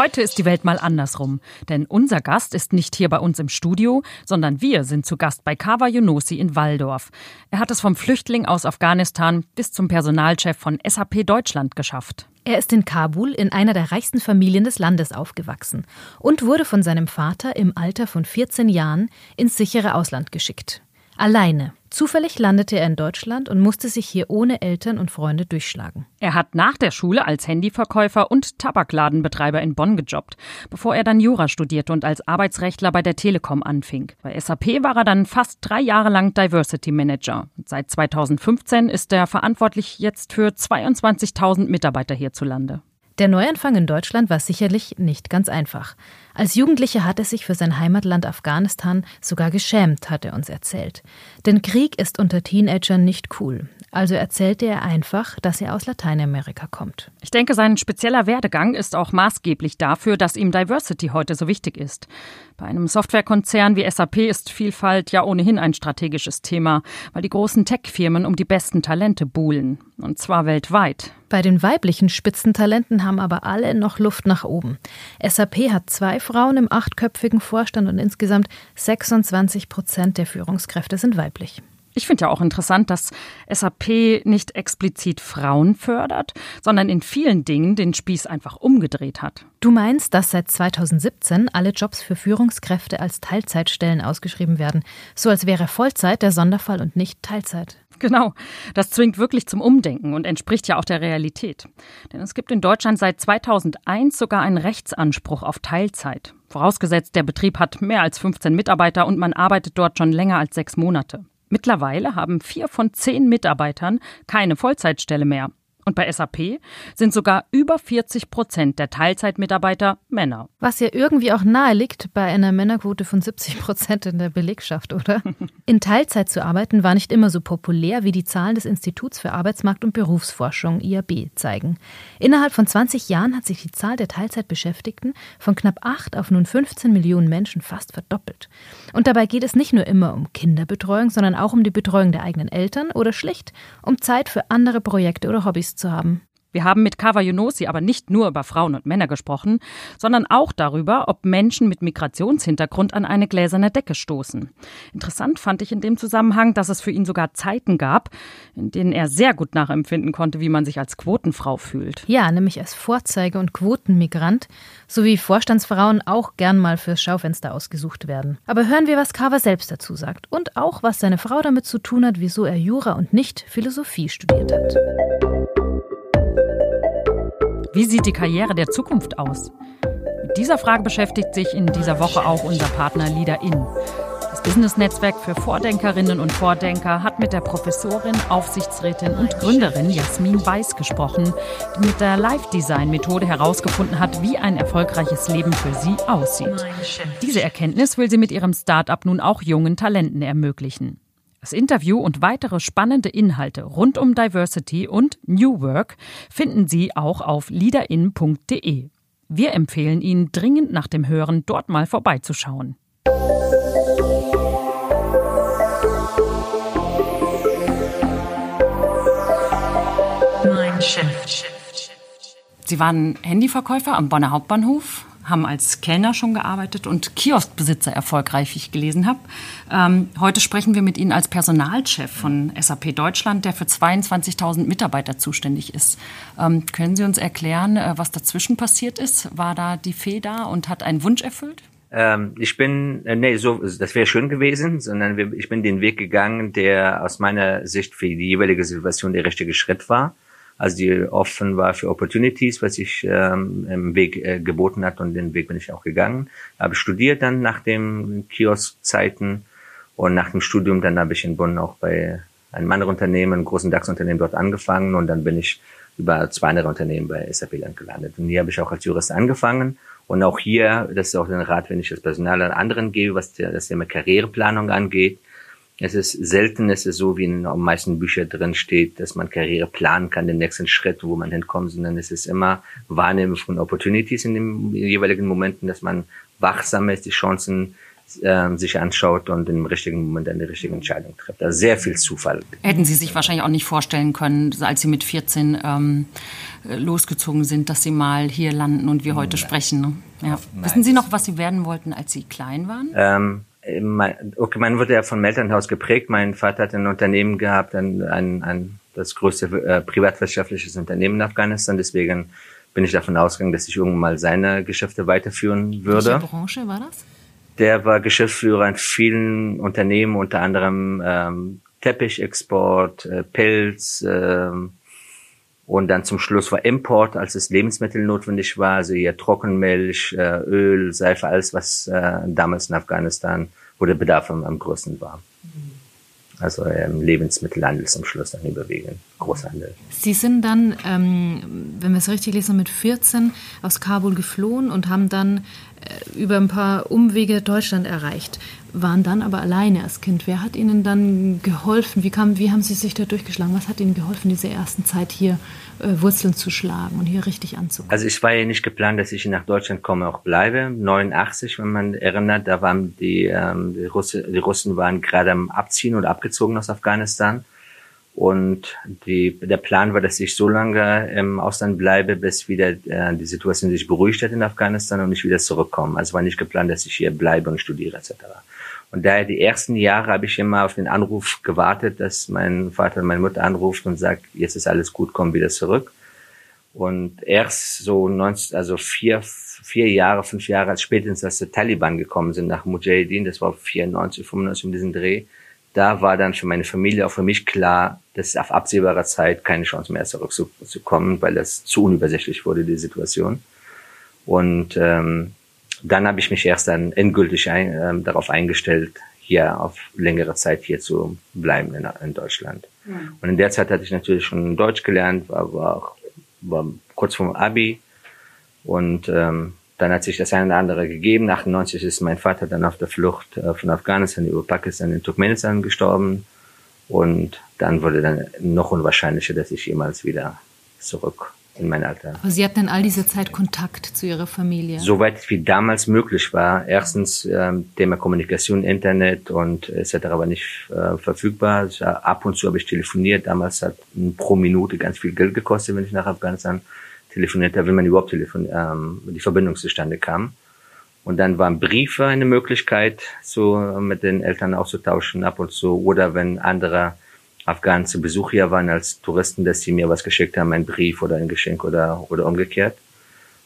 Heute ist die Welt mal andersrum, denn unser Gast ist nicht hier bei uns im Studio, sondern wir sind zu Gast bei Kawa Yunusi in Walldorf. Er hat es vom Flüchtling aus Afghanistan bis zum Personalchef von SAP Deutschland geschafft. Er ist in Kabul in einer der reichsten Familien des Landes aufgewachsen und wurde von seinem Vater im Alter von 14 Jahren ins sichere Ausland geschickt. Alleine. Zufällig landete er in Deutschland und musste sich hier ohne Eltern und Freunde durchschlagen. Er hat nach der Schule als Handyverkäufer und Tabakladenbetreiber in Bonn gejobbt, bevor er dann Jura studierte und als Arbeitsrechtler bei der Telekom anfing. Bei SAP war er dann fast drei Jahre lang Diversity Manager. Seit 2015 ist er verantwortlich jetzt für 22.000 Mitarbeiter hierzulande. Der Neuanfang in Deutschland war sicherlich nicht ganz einfach. Als Jugendlicher hat er sich für sein Heimatland Afghanistan sogar geschämt, hat er uns erzählt. Denn Krieg ist unter Teenagern nicht cool. Also erzählte er einfach, dass er aus Lateinamerika kommt. Ich denke, sein spezieller Werdegang ist auch maßgeblich dafür, dass ihm Diversity heute so wichtig ist. Bei einem Softwarekonzern wie SAP ist Vielfalt ja ohnehin ein strategisches Thema, weil die großen Tech-Firmen um die besten Talente buhlen. Und zwar weltweit. Bei den weiblichen Spitzentalenten haben aber alle noch Luft nach oben. SAP hat zwei Frauen im achtköpfigen Vorstand und insgesamt 26 Prozent der Führungskräfte sind weiblich. Ich finde ja auch interessant, dass SAP nicht explizit Frauen fördert, sondern in vielen Dingen den Spieß einfach umgedreht hat. Du meinst, dass seit 2017 alle Jobs für Führungskräfte als Teilzeitstellen ausgeschrieben werden, so als wäre Vollzeit der Sonderfall und nicht Teilzeit. Genau, das zwingt wirklich zum Umdenken und entspricht ja auch der Realität. Denn es gibt in Deutschland seit 2001 sogar einen Rechtsanspruch auf Teilzeit. Vorausgesetzt, der Betrieb hat mehr als 15 Mitarbeiter und man arbeitet dort schon länger als sechs Monate. Mittlerweile haben vier von zehn Mitarbeitern keine Vollzeitstelle mehr. Und bei SAP sind sogar über 40 Prozent der Teilzeitmitarbeiter Männer. Was ja irgendwie auch nahe liegt bei einer Männerquote von 70 Prozent in der Belegschaft, oder? In Teilzeit zu arbeiten war nicht immer so populär, wie die Zahlen des Instituts für Arbeitsmarkt und Berufsforschung IAB zeigen. Innerhalb von 20 Jahren hat sich die Zahl der Teilzeitbeschäftigten von knapp 8 auf nun 15 Millionen Menschen fast verdoppelt. Und dabei geht es nicht nur immer um Kinderbetreuung, sondern auch um die Betreuung der eigenen Eltern oder schlicht um Zeit für andere Projekte oder Hobbys zu haben. Wir haben mit Kawa Yunosi aber nicht nur über Frauen und Männer gesprochen, sondern auch darüber, ob Menschen mit Migrationshintergrund an eine gläserne Decke stoßen. Interessant fand ich in dem Zusammenhang, dass es für ihn sogar Zeiten gab, in denen er sehr gut nachempfinden konnte, wie man sich als Quotenfrau fühlt. Ja, nämlich als Vorzeige- und Quotenmigrant, sowie Vorstandsfrauen auch gern mal fürs Schaufenster ausgesucht werden. Aber hören wir, was Kawa selbst dazu sagt und auch, was seine Frau damit zu tun hat, wieso er Jura und nicht Philosophie studiert hat. Wie sieht die Karriere der Zukunft aus? Mit dieser Frage beschäftigt sich in dieser Woche auch unser Partner Leader In. Das Business-Netzwerk für Vordenkerinnen und Vordenker hat mit der Professorin, Aufsichtsrätin und Gründerin Jasmin Weiß gesprochen, die mit der Live-Design-Methode herausgefunden hat, wie ein erfolgreiches Leben für sie aussieht. Diese Erkenntnis will sie mit ihrem Start-up nun auch jungen Talenten ermöglichen. Das Interview und weitere spannende Inhalte rund um Diversity und New Work finden Sie auch auf leaderin.de. Wir empfehlen Ihnen dringend nach dem Hören dort mal vorbeizuschauen. Sie waren Handyverkäufer am Bonner Hauptbahnhof, haben als Kellner schon gearbeitet und Kioskbesitzer erfolgreich, wie ich gelesen habe. Ähm, heute sprechen wir mit Ihnen als Personalchef von SAP Deutschland, der für 22.000 Mitarbeiter zuständig ist. Ähm, können Sie uns erklären, äh, was dazwischen passiert ist? War da die Fee da und hat einen Wunsch erfüllt? Ähm, ich bin, äh, nee, so, das wäre schön gewesen, sondern wir, ich bin den Weg gegangen, der aus meiner Sicht für die jeweilige Situation der richtige Schritt war also die offen war für Opportunities, was sich ähm, im Weg äh, geboten hat und den Weg bin ich auch gegangen. Habe studiert dann nach dem Kioskzeiten und nach dem Studium dann habe ich in Bonn auch bei einem anderen Unternehmen, einem großen DAX-Unternehmen dort angefangen und dann bin ich über zwei andere Unternehmen bei SAP dann gelandet. Und hier habe ich auch als Jurist angefangen und auch hier, das ist auch ein Rat, wenn ich das Personal an anderen gebe, was das Thema Karriereplanung angeht, es ist selten, es ist so, wie in den meisten Büchern drin steht, dass man Karriere planen kann, den nächsten Schritt, wo man hinkommt, sondern es ist immer Wahrnehmen von Opportunities in den jeweiligen Momenten, dass man wachsam ist, die Chancen äh, sich anschaut und im richtigen Moment eine richtige Entscheidung trifft. Also sehr viel Zufall. Hätten Sie sich wahrscheinlich auch nicht vorstellen können, als Sie mit 14 ähm, losgezogen sind, dass Sie mal hier landen und wir heute Nein. sprechen. Ne? Ja. Wissen Sie noch, was Sie werden wollten, als Sie klein waren? Ähm, okay, man wurde ja vom Elternhaus geprägt. Mein Vater hat ein Unternehmen gehabt, ein, ein, ein das größte äh, privatwirtschaftliches Unternehmen in Afghanistan. Deswegen bin ich davon ausgegangen, dass ich irgendwann mal seine Geschäfte weiterführen würde. Welche Branche war das? Der war Geschäftsführer in vielen Unternehmen, unter anderem ähm, Teppichexport, äh, Pelz äh, und dann zum Schluss war Import, als es Lebensmittel notwendig war, also hier Trockenmilch, äh, Öl, Seife, alles, was äh, damals in Afghanistan, wo der Bedarf am, am größten war. Mhm also ähm, Lebensmittelhandel zum Schluss dann überwiegend, Großhandel. Sie sind dann, ähm, wenn wir es richtig lesen, mit 14 aus Kabul geflohen und haben dann über ein paar Umwege Deutschland erreicht, waren dann aber alleine als Kind. Wer hat Ihnen dann geholfen? Wie, kam, wie haben Sie sich da durchgeschlagen? Was hat Ihnen geholfen, diese ersten Zeit hier äh, Wurzeln zu schlagen und hier richtig anzukommen? Also ich war ja nicht geplant, dass ich nach Deutschland komme, auch bleibe. 89, wenn man erinnert, da waren die, ähm, die, Russe, die Russen waren gerade am Abziehen und abgezogen aus Afghanistan. Und die, der Plan war, dass ich so lange im Ausland bleibe, bis wieder äh, die Situation sich beruhigt hat in Afghanistan und ich wieder zurückkomme. Also war nicht geplant, dass ich hier bleibe und studiere etc. Und daher die ersten Jahre habe ich immer auf den Anruf gewartet, dass mein Vater und meine Mutter anruft und sagt, jetzt ist alles gut, komm wieder zurück. Und erst so 19, also vier, vier Jahre, fünf Jahre spätestens, als die Taliban gekommen sind nach Mujahideen, das war 94, 95 um diesen Dreh, da war dann für meine Familie, auch für mich klar, dass auf absehbarer Zeit keine Chance mehr zurückzukommen, weil das zu unübersichtlich wurde, die Situation. Und ähm, dann habe ich mich erst dann endgültig ein, äh, darauf eingestellt, hier auf längere Zeit hier zu bleiben in, in Deutschland. Mhm. Und in der Zeit hatte ich natürlich schon Deutsch gelernt, war, war, auch, war kurz vor dem Abi und ähm, dann hat sich das eine oder andere gegeben. 98 ist mein Vater dann auf der Flucht äh, von Afghanistan über Pakistan in Turkmenistan gestorben. Und dann wurde dann noch unwahrscheinlicher, dass ich jemals wieder zurück in mein Alter. Aber Sie hatten in all dieser Zeit Kontakt zu Ihrer Familie? Soweit wie damals möglich war. Erstens ähm, Thema Kommunikation, Internet und etc. war nicht äh, verfügbar. Also, ab und zu habe ich telefoniert. Damals hat pro Minute ganz viel Geld gekostet, wenn ich nach Afghanistan telefoniert habe, wenn man überhaupt telefon ähm, die Verbindung zustande kam. Und dann waren Briefe eine Möglichkeit, so mit den Eltern auszutauschen ab und zu. Oder wenn andere Afghanen zu Besuch hier waren als Touristen, dass sie mir was geschickt haben, einen Brief oder ein Geschenk oder, oder umgekehrt.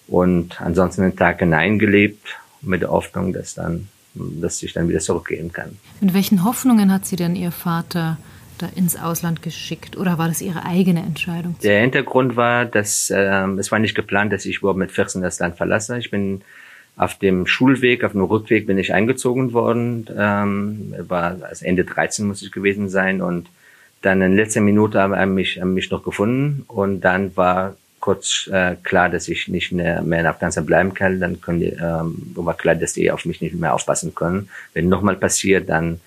Und ansonsten den Tag hineingelebt mit der Hoffnung, dass dann, dass ich dann wieder zurückgehen kann. Mit welchen Hoffnungen hat Sie denn Ihr Vater da ins Ausland geschickt oder war das Ihre eigene Entscheidung? Der Hintergrund war, dass ähm, es war nicht geplant, dass ich überhaupt mit 14 das Land verlasse. Ich bin auf dem Schulweg, auf dem Rückweg bin ich eingezogen worden. Ähm, war also Ende 13 muss ich gewesen sein und dann in letzter Minute haben mich, mich noch gefunden und dann war kurz äh, klar, dass ich nicht mehr, mehr in Afghanistan bleiben kann. Dann können die, ähm, war klar, dass die auf mich nicht mehr aufpassen können. Wenn nochmal passiert, dann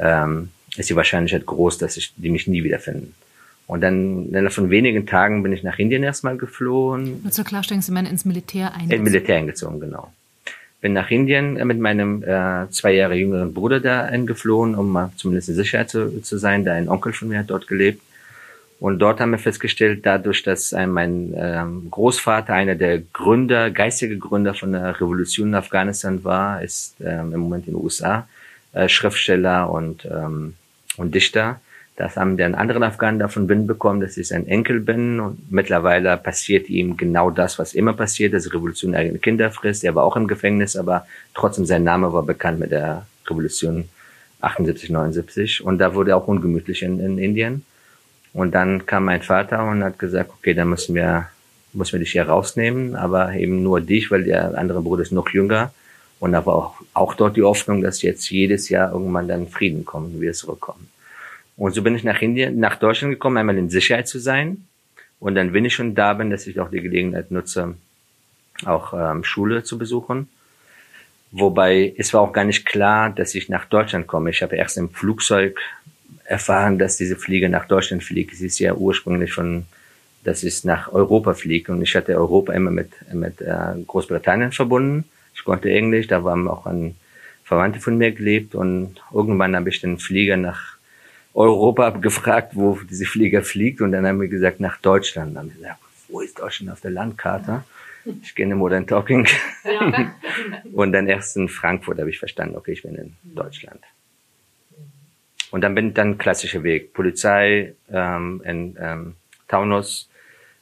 ähm, ist die Wahrscheinlichkeit groß, dass ich die mich nie wiederfinden. Und dann innerhalb von wenigen Tagen bin ich nach Indien erstmal geflohen. Nur zur Klarstellung, Sie meinen ins Militär eingezogen? Ins Militär eingezogen, genau bin nach Indien äh, mit meinem äh, zwei Jahre jüngeren Bruder da eingeflohen, um mal zumindest in Sicherheit zu, zu sein, da ein Onkel von mir hat dort gelebt. Und dort haben wir festgestellt, dadurch, dass mein ähm, Großvater einer der Gründer, geistige Gründer von der Revolution in Afghanistan war, ist ähm, im Moment in den USA äh, Schriftsteller und, ähm, und Dichter. Das haben dann anderen Afghanen davon Wind bekommen, dass ich sein Enkel bin. Und mittlerweile passiert ihm genau das, was immer passiert, dass Revolution eigene Kinder frisst. Er war auch im Gefängnis, aber trotzdem sein Name war bekannt mit der Revolution 78, 79. Und da wurde er auch ungemütlich in, in Indien. Und dann kam mein Vater und hat gesagt, okay, dann müssen wir, müssen wir dich hier rausnehmen, aber eben nur dich, weil der andere Bruder ist noch jünger. Und war auch, auch dort die Hoffnung, dass jetzt jedes Jahr irgendwann dann Frieden kommt und wir zurückkommen. Und so bin ich nach Indien, nach Deutschland gekommen, einmal in Sicherheit zu sein. Und dann, wenn ich schon da bin, dass ich auch die Gelegenheit nutze, auch ähm, Schule zu besuchen. Wobei es war auch gar nicht klar, dass ich nach Deutschland komme. Ich habe erst im Flugzeug erfahren, dass diese Fliege nach Deutschland fliegt. Es ist ja ursprünglich von, dass es nach Europa fliegt. Und ich hatte Europa immer mit, mit äh, Großbritannien verbunden. Ich konnte Englisch, da war auch ein Verwandte von mir gelebt und irgendwann habe ich den Flieger nach Europa gefragt, wo diese Flieger fliegt und dann haben wir gesagt, nach Deutschland. Dann haben wir gesagt, wo ist Deutschland auf der Landkarte? Ich gehe in Modern Talking. Ja. und dann erst in Frankfurt habe ich verstanden, okay, ich bin in Deutschland. Und dann bin ich dann klassischer Weg. Polizei ähm, in ähm, Taunus,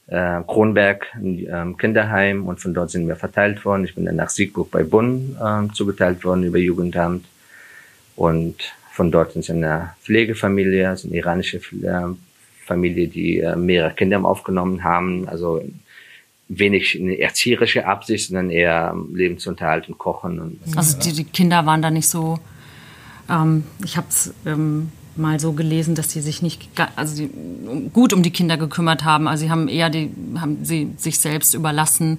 äh, Kronberg, ähm, Kinderheim und von dort sind wir verteilt worden. Ich bin dann nach Siegburg bei Bonn ähm, zugeteilt worden über Jugendamt und von dort sind wir in einer Pflegefamilie, also eine iranische äh, Familie, die äh, mehrere Kinder aufgenommen haben, also wenig eine erzieherische Absicht, sondern eher Lebensunterhalt und Kochen. Und also die, die Kinder waren da nicht so, ähm, ich habe es ähm, mal so gelesen, dass sie sich nicht also sie gut um die Kinder gekümmert haben. Also sie haben eher die haben sie sich selbst überlassen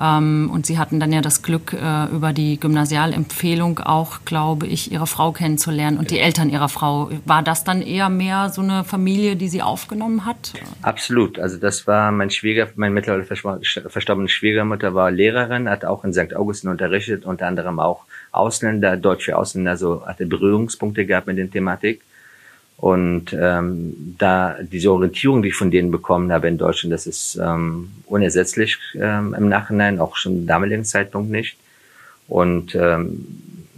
ähm, und sie hatten dann ja das Glück äh, über die Gymnasialempfehlung auch, glaube ich, ihre Frau kennenzulernen und die Eltern ihrer Frau. War das dann eher mehr so eine Familie, die sie aufgenommen hat? Absolut. Also das war mein Schwieger, meine mittlerweile verstorbene Schwiegermutter war Lehrerin, hat auch in St. Augustin unterrichtet, unter anderem auch Ausländer, deutsche Ausländer, so hatte Berührungspunkte gehabt mit der Thematik. Und ähm, da diese Orientierung, die ich von denen bekommen habe in Deutschland, das ist ähm, unersetzlich ähm, im Nachhinein, auch schon im damaligen Zeitpunkt nicht. Und ähm,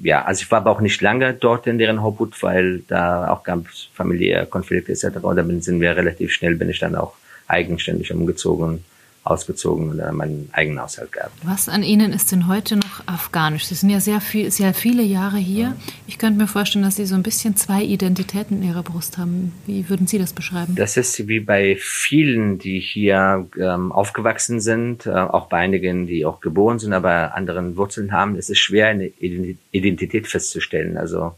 ja, also ich war aber auch nicht lange dort in deren Hauptut, weil da auch gab es familiäre Konflikte etc. Und da sind wir relativ schnell, bin ich dann auch eigenständig umgezogen ausgezogen und dann meinen eigenen Haushalt gehabt. Was an Ihnen ist denn heute noch afghanisch? Sie sind ja sehr, viel, sehr viele Jahre hier. Ich könnte mir vorstellen, dass Sie so ein bisschen zwei Identitäten in Ihrer Brust haben. Wie würden Sie das beschreiben? Das ist wie bei vielen, die hier ähm, aufgewachsen sind, äh, auch bei einigen, die auch geboren sind, aber anderen Wurzeln haben. Es ist schwer, eine Identität festzustellen. Also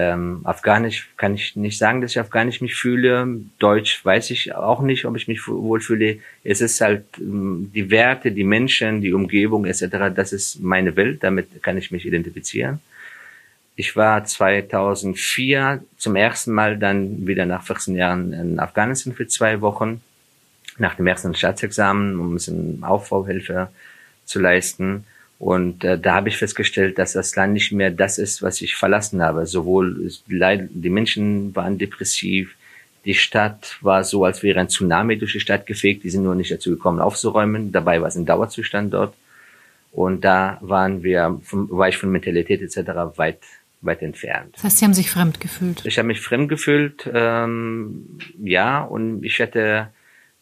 ähm, Afghanisch kann ich nicht sagen, dass ich Afghanisch mich fühle. Deutsch weiß ich auch nicht, ob ich mich wohlfühle. Es ist halt ähm, die Werte, die Menschen, die Umgebung etc. Das ist meine Welt. Damit kann ich mich identifizieren. Ich war 2004 zum ersten Mal dann wieder nach 14 Jahren in Afghanistan für zwei Wochen nach dem ersten Staatsexamen, um ein bisschen Aufbauhilfe zu leisten. Und äh, da habe ich festgestellt, dass das Land nicht mehr das ist, was ich verlassen habe. Sowohl die Menschen waren depressiv, die Stadt war so, als wäre ein Tsunami durch die Stadt gefegt. Die sind nur nicht dazu gekommen, aufzuräumen. Dabei war es ein Dauerzustand dort. Und da waren wir, war ich von Mentalität etc. weit weit entfernt. Das heißt, Sie haben sich fremd gefühlt? Ich habe mich fremd gefühlt, ähm, ja, und ich hätte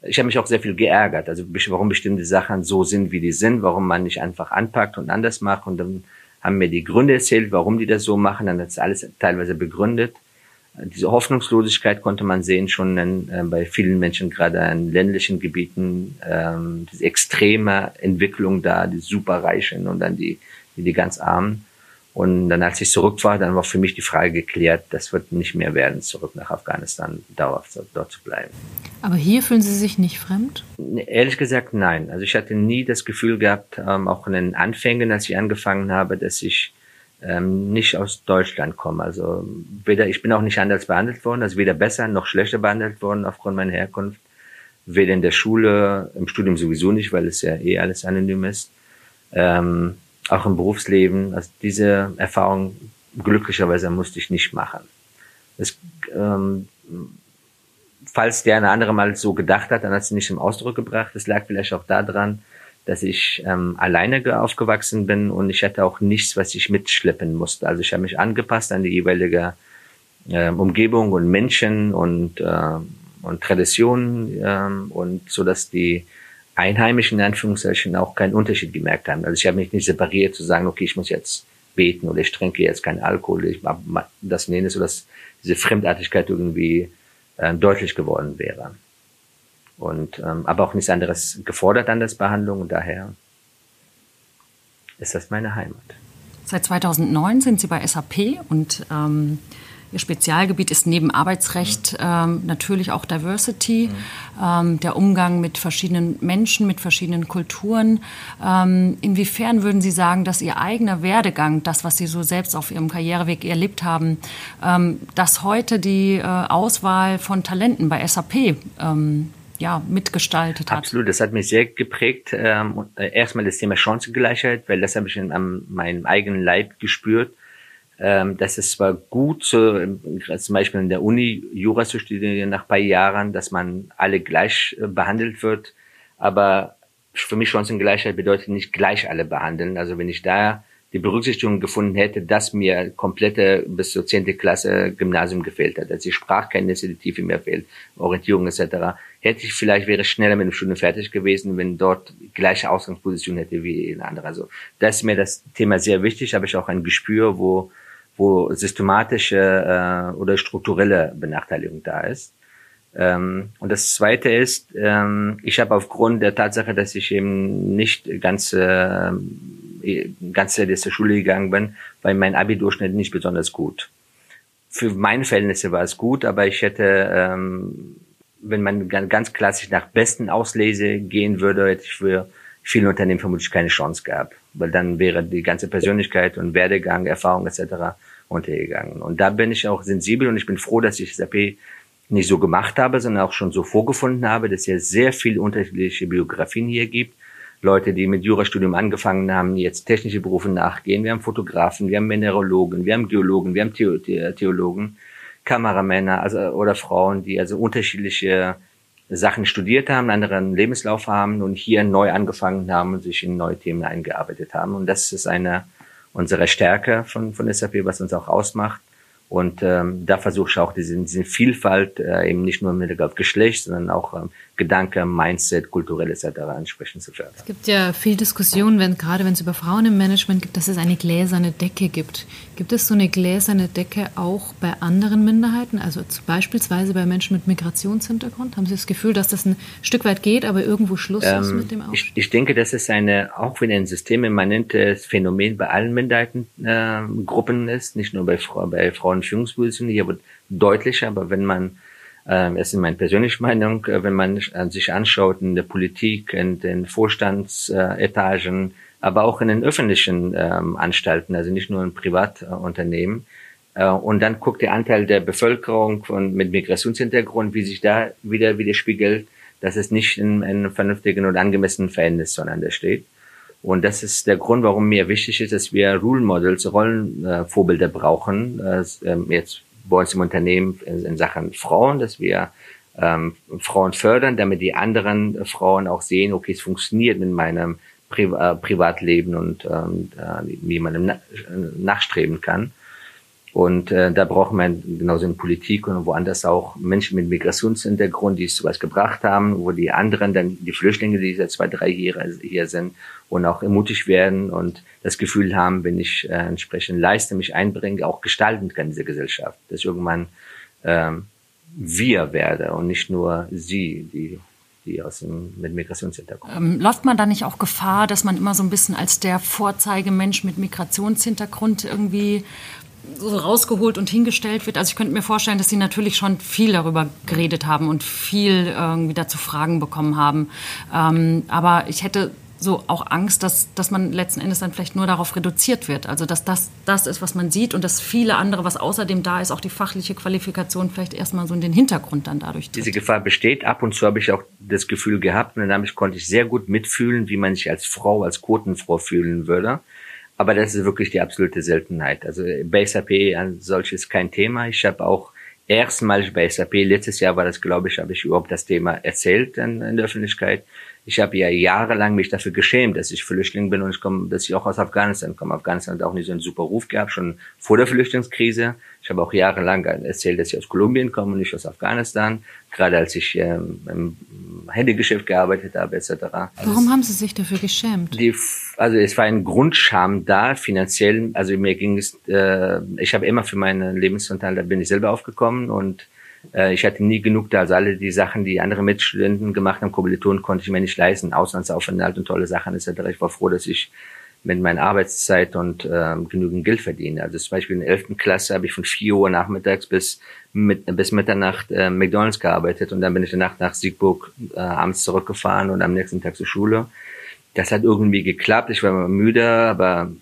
ich habe mich auch sehr viel geärgert, also warum bestimmte Sachen so sind, wie die sind, warum man nicht einfach anpackt und anders macht. Und dann haben mir die Gründe erzählt, warum die das so machen. Dann hat es alles teilweise begründet. Diese Hoffnungslosigkeit konnte man sehen schon in, äh, bei vielen Menschen, gerade in ländlichen Gebieten, ähm, diese extreme Entwicklung da, die Superreichen und dann die, die, die ganz Armen. Und dann, als ich zurück war, dann war für mich die Frage geklärt, das wird nicht mehr werden, zurück nach Afghanistan dauerhaft dort zu bleiben. Aber hier fühlen Sie sich nicht fremd? Ehrlich gesagt, nein. Also ich hatte nie das Gefühl gehabt, ähm, auch in den Anfängen, als ich angefangen habe, dass ich ähm, nicht aus Deutschland komme. Also weder, ich bin auch nicht anders behandelt worden, also weder besser noch schlechter behandelt worden aufgrund meiner Herkunft. Weder in der Schule, im Studium sowieso nicht, weil es ja eh alles anonym ist. Ähm, auch im Berufsleben. Also diese Erfahrung glücklicherweise musste ich nicht machen. Das, ähm, falls der eine andere mal so gedacht hat, dann hat sie nicht im Ausdruck gebracht. Das lag vielleicht auch daran, dass ich ähm, alleine aufgewachsen bin und ich hatte auch nichts, was ich mitschleppen musste. Also ich habe mich angepasst an die jeweilige äh, Umgebung und Menschen und, äh, und Traditionen äh, und so, dass die Einheimischen in Anführungszeichen auch keinen Unterschied gemerkt haben. Also ich habe mich nicht separiert zu sagen, okay, ich muss jetzt beten oder ich trinke jetzt keinen Alkohol, ich das nenne so, dass diese Fremdartigkeit irgendwie äh, deutlich geworden wäre. Und ähm, aber auch nichts anderes gefordert an das Behandlung und daher ist das meine Heimat. Seit 2009 sind Sie bei SAP und ähm, Ihr Spezialgebiet ist neben Arbeitsrecht ähm, natürlich auch Diversity, ähm, der Umgang mit verschiedenen Menschen, mit verschiedenen Kulturen. Ähm, inwiefern würden Sie sagen, dass Ihr eigener Werdegang, das, was Sie so selbst auf Ihrem Karriereweg erlebt haben, ähm, dass heute die äh, Auswahl von Talenten bei SAP ähm, ja, mitgestaltet hat. Absolut, das hat mich sehr geprägt. Ähm, äh, erstmal das Thema Chancengleichheit, weil das habe ich in meinem eigenen Leib gespürt ähm, das ist zwar gut, so, zum Beispiel in der Uni Jura zu studieren nach paar Jahren, dass man alle gleich äh, behandelt wird, aber für mich Chancengleichheit bedeutet nicht gleich alle behandeln. Also wenn ich da die Berücksichtigung gefunden hätte, dass mir komplette bis zur zehnte Klasse Gymnasium gefehlt hat, dass die Sprachkenntnisse, die Tiefe mir fehlt, Orientierung etc., hätte ich vielleicht wäre schneller mit dem Studium fertig gewesen, wenn dort gleiche Ausgangsposition hätte wie ein anderer. Also das ist mir das Thema sehr wichtig, habe ich auch ein Gespür, wo wo systematische äh, oder strukturelle Benachteiligung da ist. Ähm, und das Zweite ist, ähm, ich habe aufgrund der Tatsache, dass ich eben nicht ganze äh, ganze Zeit zur Schule gegangen bin, weil mein Abi-Durchschnitt nicht besonders gut. Für meine Verhältnisse war es gut, aber ich hätte, ähm, wenn man ganz klassisch nach besten Auslese gehen würde, hätte ich für viele Unternehmen vermutlich keine Chance gehabt, weil dann wäre die ganze Persönlichkeit und Werdegang, Erfahrung etc. untergegangen. Und da bin ich auch sensibel und ich bin froh, dass ich SAP nicht so gemacht habe, sondern auch schon so vorgefunden habe, dass es sehr viele unterschiedliche Biografien hier gibt. Leute, die mit Jurastudium angefangen haben, jetzt technische Berufe nachgehen. Wir haben Fotografen, wir haben Mineralogen, wir haben Geologen, wir haben Theologen, Kameramänner also, oder Frauen, die also unterschiedliche Sachen studiert haben, einen anderen Lebenslauf haben und hier neu angefangen haben und sich in neue Themen eingearbeitet haben. Und das ist eine unserer Stärke von, von SAP, was uns auch ausmacht. Und ähm, da versuche ich auch diese, diese Vielfalt äh, eben nicht nur mit auf Geschlecht, sondern auch ähm, Gedanke, Mindset, kulturell etc. entsprechend zu fördern. Es gibt ja viel Diskussion, wenn gerade wenn es über Frauen im Management gibt, dass es eine gläserne Decke gibt. Gibt es so eine gläserne Decke auch bei anderen Minderheiten, also beispielsweise bei Menschen mit Migrationshintergrund? Haben Sie das Gefühl, dass das ein Stück weit geht, aber irgendwo Schluss ähm, ist mit dem Aufstieg? Ich, ich, denke, das ist eine auch wieder ein systemimmanentes Phänomen bei allen Minderheitengruppen äh, ist, nicht nur bei, bei Frauen Führungspositionen. Hier wird deutlicher, aber wenn man, äh, es ist meine persönliche Meinung, äh, wenn man äh, sich anschaut in der Politik, in den Vorstandsetagen, aber auch in den öffentlichen ähm, Anstalten, also nicht nur in Privatunternehmen, äh, und dann guckt der Anteil der Bevölkerung von, mit Migrationshintergrund, wie sich da wieder widerspiegelt, dass es nicht in, in einem vernünftigen und angemessenen Verhältnis zueinander steht. Und das ist der Grund, warum mir wichtig ist, dass wir Rule Models, Rollenvorbilder äh, brauchen. Äh, jetzt bei uns im Unternehmen in, in Sachen Frauen, dass wir ähm, Frauen fördern, damit die anderen Frauen auch sehen, okay, es funktioniert mit meinem Pri äh, Privatleben und ähm, äh, wie man na nachstreben kann. Und äh, da braucht man genauso in Politik und woanders auch Menschen mit Migrationshintergrund, die sowas gebracht haben, wo die anderen dann, die Flüchtlinge, die seit zwei, drei Jahre hier sind, und auch ermutigt werden und das Gefühl haben, wenn ich äh, entsprechend leiste, mich einbringe, auch gestalten kann diese Gesellschaft. Dass irgendwann ähm, wir werde und nicht nur sie, die die aus dem, mit Migrationshintergrund. Ähm, läuft man da nicht auch Gefahr, dass man immer so ein bisschen als der Vorzeigemensch mit Migrationshintergrund irgendwie so rausgeholt und hingestellt wird. Also ich könnte mir vorstellen, dass Sie natürlich schon viel darüber geredet haben und viel irgendwie dazu Fragen bekommen haben. Ähm, aber ich hätte so auch Angst, dass, dass man letzten Endes dann vielleicht nur darauf reduziert wird. Also dass das das ist, was man sieht und dass viele andere, was außerdem da ist, auch die fachliche Qualifikation vielleicht erstmal so in den Hintergrund dann dadurch tritt. Diese Gefahr besteht. Ab und zu habe ich auch das Gefühl gehabt und damit konnte ich sehr gut mitfühlen, wie man sich als Frau, als Quotenfrau fühlen würde. Aber das ist wirklich die absolute Seltenheit. Also bei SAP an solches kein Thema. Ich habe auch erstmalig bei SAP, letztes Jahr war das, glaube ich, habe ich überhaupt das Thema erzählt in, in der Öffentlichkeit. Ich habe ja jahrelang mich dafür geschämt, dass ich Flüchtling bin und ich komme, dass ich auch aus Afghanistan komme. Afghanistan hat auch nicht so einen super Ruf gehabt, schon vor der Flüchtlingskrise. Ich habe auch jahrelang erzählt, dass ich aus Kolumbien komme und nicht aus Afghanistan. Gerade als ich ähm, im Handygeschäft gearbeitet habe, etc. Also Warum haben Sie sich dafür geschämt? Die, also es war ein Grundscham da, finanziell. Also mir ging es, äh, ich habe immer für meinen Lebensunterhalt, da bin ich selber aufgekommen und äh, ich hatte nie genug da. Also alle die Sachen, die andere Mitstudenten gemacht haben, Kommilitonen, konnte ich mir nicht leisten. Auslandsaufenthalt und tolle Sachen etc. Ich war froh, dass ich mit meiner Arbeitszeit und ähm, genügend Geld verdiene. Also zum Beispiel in der 11. Klasse habe ich von 4 Uhr nachmittags bis, mit, bis Mitternacht äh, McDonalds gearbeitet und dann bin ich danach nach Siegburg äh, abends zurückgefahren und am nächsten Tag zur Schule. Das hat irgendwie geklappt. Ich war immer müde, aber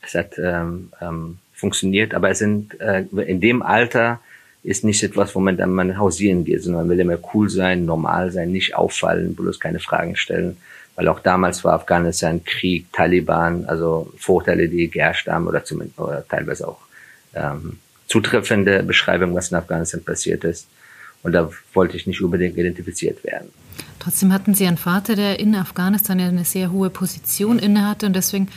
es hat ähm, ähm, funktioniert. Aber es sind äh, in dem Alter ist nicht etwas, wo man dann mal hausieren geht, sondern man will immer cool sein, normal sein, nicht auffallen, bloß keine Fragen stellen. Weil auch damals war Afghanistan Krieg, Taliban, also Vorteile, die geherrscht haben oder zumindest oder teilweise auch ähm, zutreffende Beschreibung, was in Afghanistan passiert ist. Und da wollte ich nicht unbedingt identifiziert werden. Trotzdem hatten Sie einen Vater, der in Afghanistan eine sehr hohe Position innehatte und deswegen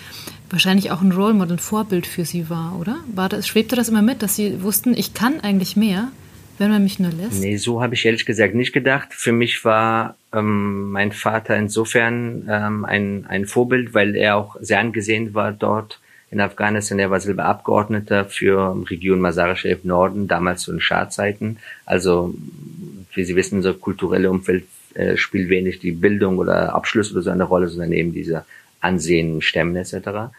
wahrscheinlich auch ein Role Model, ein Vorbild für Sie war, oder? War das, schwebte das immer mit, dass Sie wussten, ich kann eigentlich mehr, wenn man mich nur lässt? Nee, so habe ich ehrlich gesagt nicht gedacht. Für mich war ähm, mein Vater insofern ähm, ein, ein Vorbild, weil er auch sehr angesehen war dort in Afghanistan. Er war selber Abgeordneter für Region Mazar-e-Sharif Norden, damals zu den Schah-Zeiten. Also, wie Sie wissen, so kulturelle Umfeld äh, spielt wenig die Bildung oder Abschluss oder so eine Rolle, sondern eben diese Ansehen, Stämmen etc.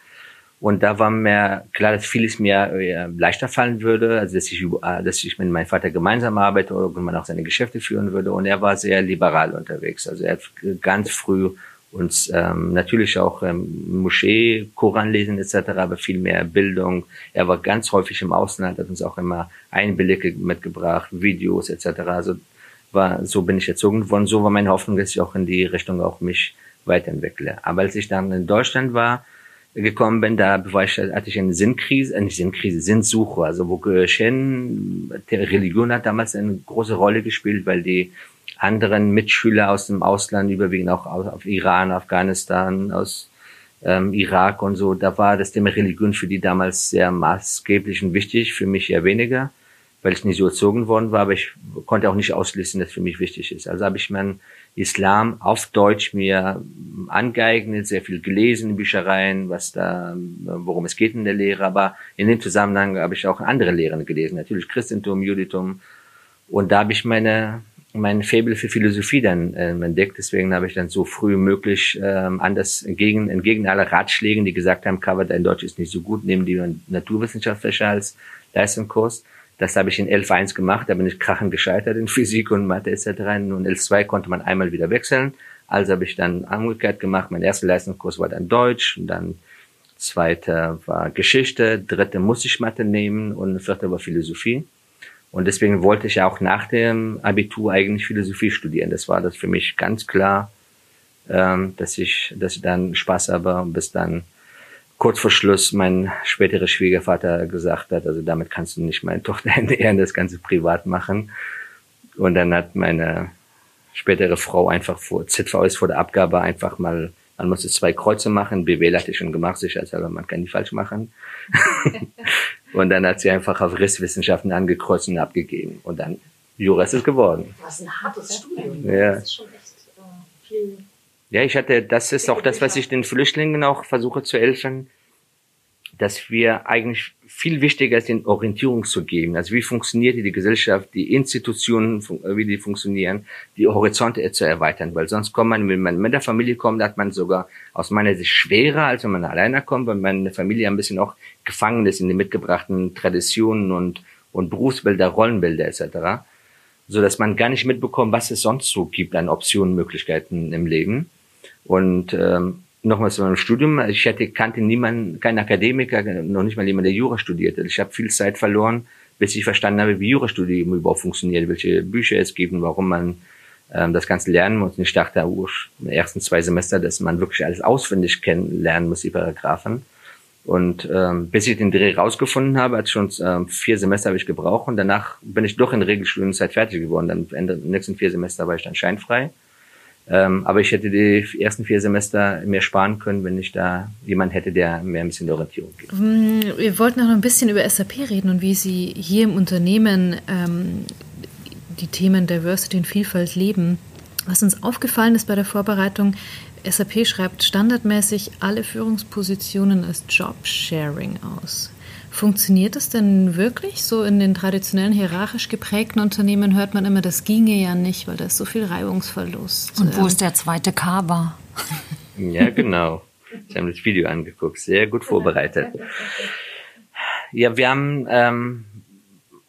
Und da war mir klar, dass vieles mir äh, leichter fallen würde, also dass ich, äh, dass ich mit meinem Vater gemeinsam arbeite oder man auch seine Geschäfte führen würde. Und er war sehr liberal unterwegs. Also er hat ganz früh uns ähm, natürlich auch ähm, Moschee, Koran lesen etc., aber viel mehr Bildung. Er war ganz häufig im Ausland, hat uns auch immer Einblicke mitgebracht, Videos etc. Also war so bin ich erzogen worden. So war meine Hoffnung, dass ich auch in die Richtung auch mich weiterentwickle. Aber als ich dann in Deutschland war, gekommen bin, da war ich, hatte ich eine Sinnkrise, äh, nicht Sinnkrise, Sinnsuche. Also wo? Die Religion hat damals eine große Rolle gespielt, weil die anderen Mitschüler aus dem Ausland, überwiegend auch aus, auf Iran, Afghanistan, aus ähm, Irak und so, da war das Thema Religion für die damals sehr maßgeblich und wichtig, für mich eher weniger, weil ich nicht so erzogen worden war, aber ich konnte auch nicht ausschließen, dass für mich wichtig ist. Also habe ich meinen Islam auf Deutsch mir angeeignet, sehr viel gelesen in Büchereien, was da, worum es geht in der Lehre, aber in dem Zusammenhang habe ich auch andere Lehren gelesen, natürlich Christentum, Judentum, und da habe ich meine mein Faible für Philosophie dann ähm, entdeckt. Deswegen habe ich dann so früh möglich ähm, anders entgegen, entgegen aller Ratschlägen, die gesagt haben, Cover dein Deutsch ist nicht so gut, nehmen die Naturwissenschaftler als Leistungskurs. Das habe ich in 11.1 gemacht, da bin ich krachend gescheitert in Physik und Mathe etc. Und 11.2 konnte man einmal wieder wechseln. Also habe ich dann umgekehrt gemacht. Mein erster Leistungskurs war dann Deutsch und dann zweiter war Geschichte, dritte musste ich Mathe nehmen und vierte war Philosophie. Und deswegen wollte ich auch nach dem Abitur eigentlich Philosophie studieren. Das war das für mich ganz klar, ähm, dass ich, dass ich dann Spaß habe, bis dann kurz vor Schluss mein späterer Schwiegervater gesagt hat, also damit kannst du nicht meine Tochter ernähren, das Ganze privat machen. Und dann hat meine spätere Frau einfach vor ZVS vor der Abgabe einfach mal man musste zwei Kreuze machen. BWL hatte ich schon gemacht, sicherheitshalber, man kann die falsch machen. und dann hat sie einfach auf Risswissenschaften angekreuzt und abgegeben. Und dann Jura ist es geworden. Das ist ein hartes Studium. Ja. Das ist schon echt äh, viel. Ja, ich hatte, das ist auch das, was ich den Flüchtlingen auch versuche zu helfen, dass wir eigentlich viel wichtiger ist, den Orientierung zu geben. Also wie funktioniert die Gesellschaft, die Institutionen, wie die funktionieren, die Horizonte zu erweitern. Weil sonst kommt man, wenn man mit der Familie kommt, hat man sogar aus meiner Sicht schwerer, als wenn man alleine kommt, weil meine Familie ein bisschen auch gefangen ist in den mitgebrachten Traditionen und, und Berufsbilder, Rollenbilder etc. So dass man gar nicht mitbekommt, was es sonst so gibt an Optionen, Möglichkeiten im Leben. Und ähm, nochmal zu meinem Studium. Ich hatte, kannte niemanden, keinen Akademiker, noch nicht mal jemand, der Jura studierte. Ich habe viel Zeit verloren, bis ich verstanden habe, wie Jurastudium überhaupt funktioniert, welche Bücher es gibt und warum man ähm, das Ganze lernen muss. Und ich dachte uh, in den ersten zwei Semester, dass man wirklich alles auswendig kennenlernen muss, die Paragraphen. Und ähm, bis ich den Dreh rausgefunden habe, als schon ähm, vier Semester habe ich gebraucht und danach bin ich doch in Regelstudienzeit fertig geworden. Dann Ende nächsten vier Semester war ich dann scheinfrei. Ähm, aber ich hätte die ersten vier Semester mehr sparen können, wenn ich da jemand hätte, der mir ein bisschen Orientierung gibt. Mm, wir wollten auch noch ein bisschen über SAP reden und wie Sie hier im Unternehmen ähm, die Themen Diversity und Vielfalt leben. Was uns aufgefallen ist bei der Vorbereitung, SAP schreibt standardmäßig alle Führungspositionen als Job-Sharing aus. Funktioniert das denn wirklich? So in den traditionellen hierarchisch geprägten Unternehmen hört man immer, das ginge ja nicht, weil da ist so viel Reibungsverlust. Und wo ist der zweite Cover? Ja, genau. Ich habe das Video angeguckt, sehr gut vorbereitet. Ja, wir haben ähm,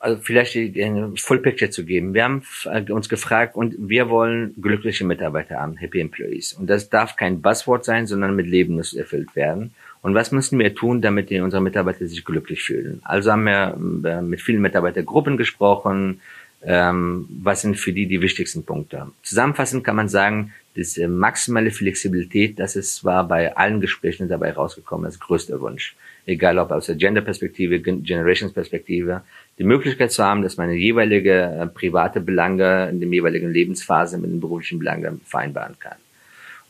also vielleicht die Full Picture zu geben. Wir haben äh, uns gefragt und wir wollen glückliche Mitarbeiter haben, Happy Employees. Und das darf kein Buzzword sein, sondern mit Leben muss erfüllt werden. Und was müssen wir tun, damit unsere Mitarbeiter sich glücklich fühlen? Also haben wir äh, mit vielen Mitarbeitergruppen gesprochen. Ähm, was sind für die die wichtigsten Punkte? Zusammenfassend kann man sagen, diese maximale Flexibilität, das ist, war bei allen Gesprächen dabei rausgekommen, das größte Wunsch. egal ob aus der Gender-Perspektive, Generations-Perspektive, die Möglichkeit zu haben, dass man jeweilige äh, private Belange in dem jeweiligen Lebensphase mit den beruflichen Belangen vereinbaren kann.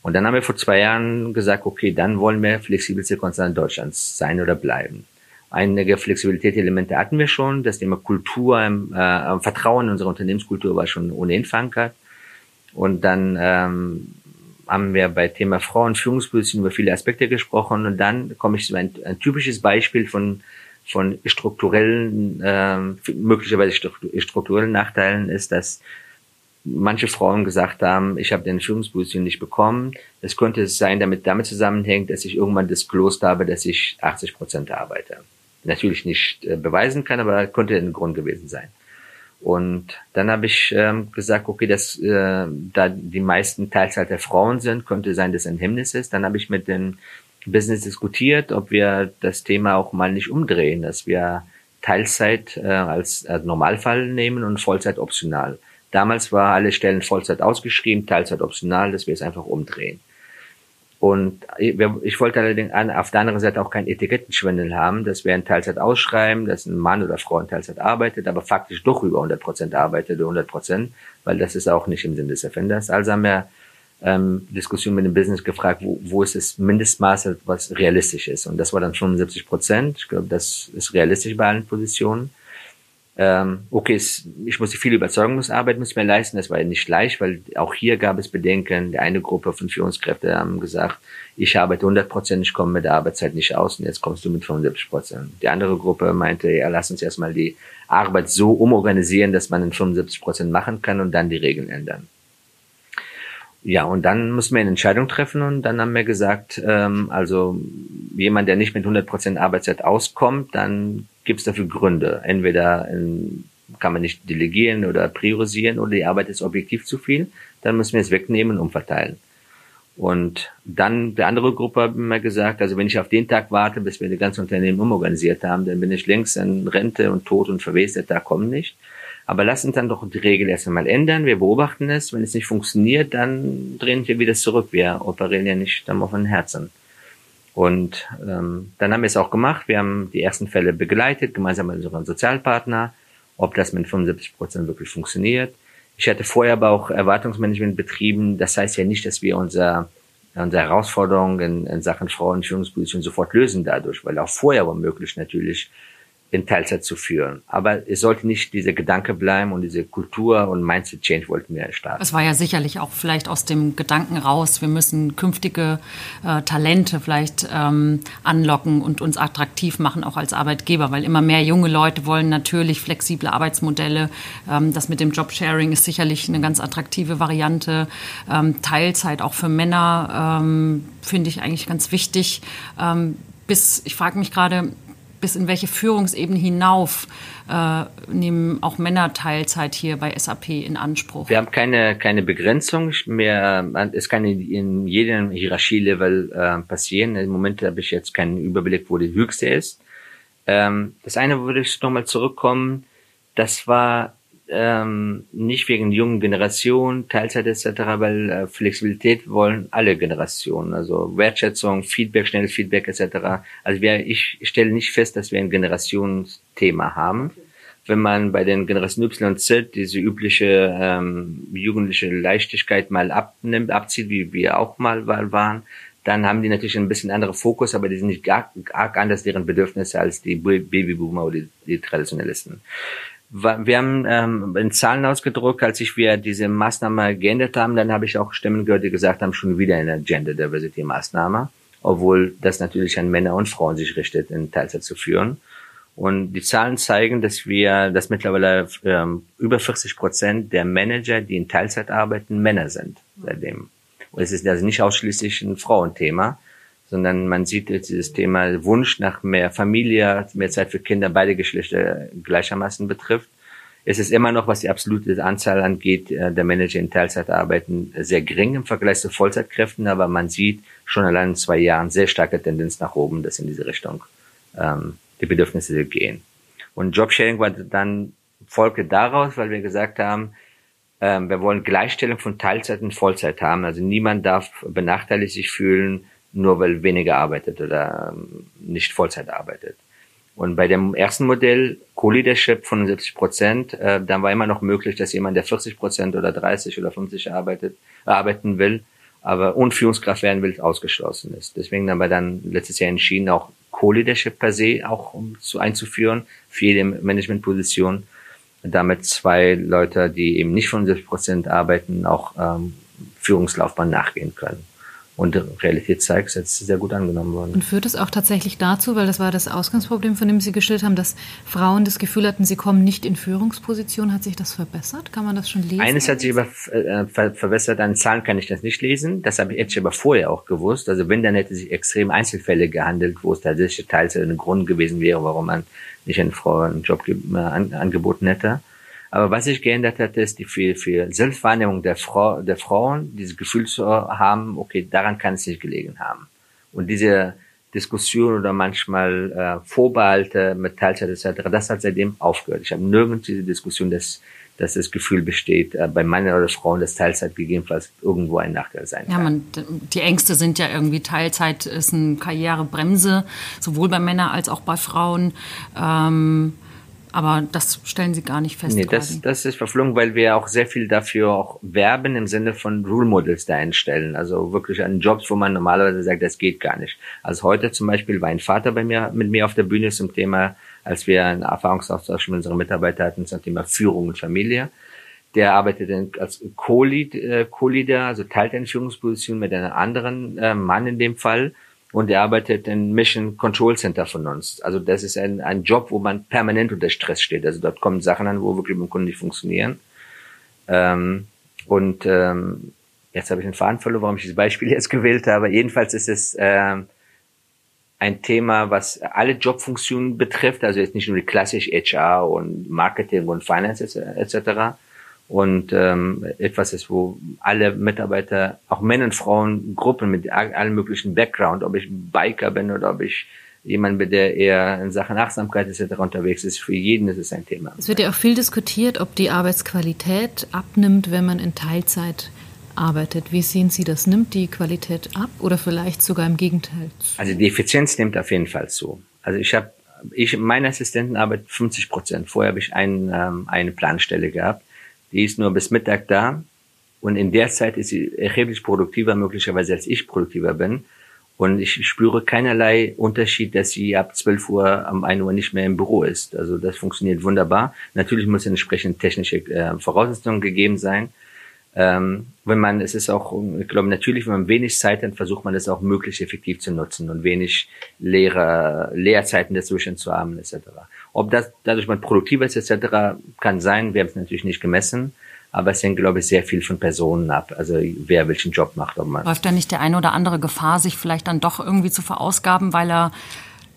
Und dann haben wir vor zwei Jahren gesagt, okay, dann wollen wir flexibelste Konzern Deutschlands sein oder bleiben. Einige Flexibilitätselemente hatten wir schon. Das Thema Kultur, äh, Vertrauen in unsere Unternehmenskultur war schon ohnehin verankert. Und dann ähm, haben wir bei Thema Frauen Führungspositionen über viele Aspekte gesprochen. Und dann komme ich zu ein, ein typisches Beispiel von von strukturellen, äh, möglicherweise strukturellen Nachteilen ist, dass manche Frauen gesagt haben, ich habe den Führungsposition nicht bekommen. Es könnte sein, damit damit zusammenhängt, dass ich irgendwann das Kloster habe, dass ich 80 Prozent arbeite. Natürlich nicht äh, beweisen kann, aber könnte ein Grund gewesen sein. Und dann habe ich ähm, gesagt, okay, dass äh, da die meisten Teilzeit der Frauen sind, könnte sein, dass ein Hemmnis ist. Dann habe ich mit den Business diskutiert, ob wir das Thema auch mal nicht umdrehen, dass wir Teilzeit äh, als, als Normalfall nehmen und Vollzeit optional. Damals war alle Stellen Vollzeit ausgeschrieben, Teilzeit optional, dass wir es einfach umdrehen. Und ich wollte allerdings auf der anderen Seite auch keinen Etikettenschwindel haben, dass wir in Teilzeit ausschreiben, dass ein Mann oder Frau in Teilzeit arbeitet, aber faktisch doch über 100 Prozent arbeitet, 100 Prozent, weil das ist auch nicht im Sinn des Erfinders. Also haben wir ähm, Diskussion mit dem Business gefragt, wo, wo ist das Mindestmaß, was realistisch ist. Und das war dann 75 Prozent. Ich glaube, das ist realistisch bei allen Positionen. Ähm, okay, es, ich musste viel Überzeugungsarbeit muss mir leisten. Das war ja nicht leicht, weil auch hier gab es Bedenken. Die eine Gruppe von Führungskräften haben gesagt, ich arbeite 100 Prozent, ich komme mit der Arbeitszeit nicht aus und jetzt kommst du mit 75 Prozent. Die andere Gruppe meinte, ja, lass uns erstmal die Arbeit so umorganisieren, dass man in 75 Prozent machen kann und dann die Regeln ändern. Ja, und dann müssen wir eine Entscheidung treffen und dann haben wir gesagt, ähm, also jemand, der nicht mit 100% Arbeitszeit auskommt, dann gibt es dafür Gründe. Entweder in, kann man nicht delegieren oder priorisieren oder die Arbeit ist objektiv zu viel, dann müssen wir es wegnehmen und umverteilen. Und dann der andere Gruppe haben wir gesagt, also wenn ich auf den Tag warte, bis wir die ganze Unternehmen umorganisiert haben, dann bin ich längst in Rente und tot und verwest, Tag kommt nicht. Aber lass uns dann doch die Regel erst einmal ändern. Wir beobachten es. Wenn es nicht funktioniert, dann drehen wir wieder zurück. Wir operieren ja nicht am offenen Herzen. Und ähm, dann haben wir es auch gemacht. Wir haben die ersten Fälle begleitet, gemeinsam mit unserem Sozialpartner, ob das mit 75 Prozent wirklich funktioniert. Ich hatte vorher aber auch Erwartungsmanagement betrieben. Das heißt ja nicht, dass wir unser, unsere Herausforderungen in, in Sachen Frauenführungsposition sofort lösen dadurch, weil auch vorher womöglich natürlich in Teilzeit zu führen. Aber es sollte nicht dieser Gedanke bleiben und diese Kultur und Mindset Change wollten wir starten. Es war ja sicherlich auch vielleicht aus dem Gedanken raus, wir müssen künftige äh, Talente vielleicht ähm, anlocken und uns attraktiv machen, auch als Arbeitgeber, weil immer mehr junge Leute wollen natürlich flexible Arbeitsmodelle. Ähm, das mit dem Jobsharing ist sicherlich eine ganz attraktive Variante. Ähm, Teilzeit auch für Männer ähm, finde ich eigentlich ganz wichtig. Ähm, bis, ich frage mich gerade, bis in welche Führungsebene hinauf äh, nehmen auch Männer Teilzeit hier bei SAP in Anspruch? Wir haben keine, keine Begrenzung mehr. Es kann in jedem Hierarchielevel äh, passieren. Im Moment habe ich jetzt keinen Überblick, wo die höchste ist. Ähm, das eine würde ich nochmal zurückkommen. Das war ähm, nicht wegen jungen Generationen, Teilzeit etc., weil äh, Flexibilität wollen alle Generationen, also Wertschätzung, Feedback, schnelles Feedback etc. Also wir, ich stelle nicht fest, dass wir ein Generationsthema haben. Wenn man bei den Generationen Y und Z diese übliche ähm, jugendliche Leichtigkeit mal abnimmt, abzieht, wie wir auch mal waren, dann haben die natürlich ein bisschen andere Fokus, aber die sind nicht arg, arg anders deren Bedürfnisse als die Babyboomer oder die, die Traditionalisten. Wir haben ähm, in Zahlen ausgedruckt, als ich wir diese Maßnahme geändert haben, dann habe ich auch Stimmen gehört, die gesagt haben, schon wieder eine Gender Diversity Maßnahme, obwohl das natürlich an Männer und Frauen sich richtet, in Teilzeit zu führen. Und die Zahlen zeigen, dass wir, dass mittlerweile ähm, über 40 Prozent der Manager, die in Teilzeit arbeiten, Männer sind seitdem. Und es ist also nicht ausschließlich ein Frauenthema sondern man sieht dieses Thema Wunsch nach mehr Familie, mehr Zeit für Kinder, beide Geschlechter gleichermaßen betrifft. Es ist immer noch, was die absolute Anzahl angeht, äh, der Manager in Teilzeit arbeiten, sehr gering im Vergleich zu Vollzeitkräften, aber man sieht schon allein in zwei Jahren sehr starke Tendenz nach oben, dass in diese Richtung ähm, die Bedürfnisse gehen. Und Jobsharing war dann Folge daraus, weil wir gesagt haben, ähm, wir wollen Gleichstellung von Teilzeit und Vollzeit haben. Also niemand darf benachteiligt sich fühlen, nur weil weniger arbeitet oder ähm, nicht Vollzeit arbeitet. Und bei dem ersten Modell, Co-Leadership von 70 Prozent, äh, dann war immer noch möglich, dass jemand, der 40 Prozent oder 30 oder 50 arbeitet, arbeiten will, aber und Führungskraft werden will, ausgeschlossen ist. Deswegen haben wir dann letztes Jahr entschieden, auch Co-Leadership per se auch um zu einzuführen für jede Managementposition, damit zwei Leute, die eben nicht von 70 Prozent arbeiten, auch ähm, Führungslaufbahn nachgehen können. Und die Realität zeigt, es ist sehr gut angenommen worden. Und führt es auch tatsächlich dazu, weil das war das Ausgangsproblem, von dem Sie geschildert haben, dass Frauen das Gefühl hatten, sie kommen nicht in Führungsposition. Hat sich das verbessert? Kann man das schon lesen? Eines hat sich aber äh, ver verbessert, an Zahlen kann ich das nicht lesen. Das habe ich aber vorher auch gewusst. Also wenn, dann hätte sich extrem Einzelfälle gehandelt, wo es tatsächlich teils ein Grund gewesen wäre, warum man nicht eine Frau einen Job äh, an, angeboten hätte. Aber was sich geändert hat, ist die für, für Selbstwahrnehmung der, Frau, der Frauen, dieses Gefühl zu haben, okay, daran kann es nicht gelegen haben. Und diese Diskussion oder manchmal äh, Vorbehalte mit Teilzeit etc., das hat seitdem aufgehört. Ich habe nirgends diese Diskussion, dass, dass das Gefühl besteht, äh, bei Männern oder Frauen, dass Teilzeit gegebenenfalls irgendwo ein Nachteil sein kann. Ja, man, die Ängste sind ja irgendwie, Teilzeit ist eine Karrierebremse, sowohl bei Männern als auch bei Frauen. Ähm aber das stellen Sie gar nicht fest. Nee, das, das ist verflogen, weil wir auch sehr viel dafür auch werben im Sinne von Rule Models da einstellen. Also wirklich an Jobs, wo man normalerweise sagt, das geht gar nicht. Also heute zum Beispiel war ein Vater bei mir, mit mir auf der Bühne zum Thema, als wir einen Erfahrungsaustausch mit unseren Mitarbeitern hatten zum Thema Führung und Familie. Der arbeitet als Co-Leader, äh, also teilt eine Führungsposition mit einem anderen äh, Mann in dem Fall und er arbeitet im Mission Control Center von uns. Also das ist ein, ein Job, wo man permanent unter Stress steht. Also dort kommen Sachen an, wo wirklich beim Kunden nicht funktionieren. Ähm, und ähm, jetzt habe ich einen Faden verloren, warum ich dieses Beispiel jetzt gewählt habe. Jedenfalls ist es ähm, ein Thema, was alle Jobfunktionen betrifft, also jetzt nicht nur die klassisch HR und Marketing und Finance etc., und ähm, etwas ist, wo alle Mitarbeiter, auch Männer und Frauen, Gruppen mit allen möglichen Background, ob ich Biker bin oder ob ich jemand bin, der eher in Sachen Achtsamkeit etc. unterwegs ist, für jeden ist es ein Thema. Es wird ja auch viel diskutiert, ob die Arbeitsqualität abnimmt, wenn man in Teilzeit arbeitet. Wie sehen Sie das? Nimmt die Qualität ab oder vielleicht sogar im Gegenteil? Also die Effizienz nimmt auf jeden Fall zu. Also ich habe, ich, meine Assistenten arbeiten 50 Prozent. Vorher habe ich ein, ähm, eine Planstelle gehabt die ist nur bis Mittag da und in der Zeit ist sie erheblich produktiver möglicherweise als ich produktiver bin. Und ich spüre keinerlei Unterschied, dass sie ab 12 Uhr am 1 Uhr nicht mehr im Büro ist. Also das funktioniert wunderbar. Natürlich muss entsprechend technische äh, Voraussetzungen gegeben sein. Ähm, wenn man, es ist auch, ich glaube, natürlich, wenn man wenig Zeit hat, versucht man das auch möglichst effektiv zu nutzen und wenig leere Leerzeiten dazwischen zu haben, etc. Ob das dadurch man produktiver ist etc. kann sein. Wir haben es natürlich nicht gemessen. Aber es hängt, glaube ich, sehr viel von Personen ab. Also wer welchen Job macht. Ob man Läuft da nicht der eine oder andere Gefahr, sich vielleicht dann doch irgendwie zu verausgaben, weil er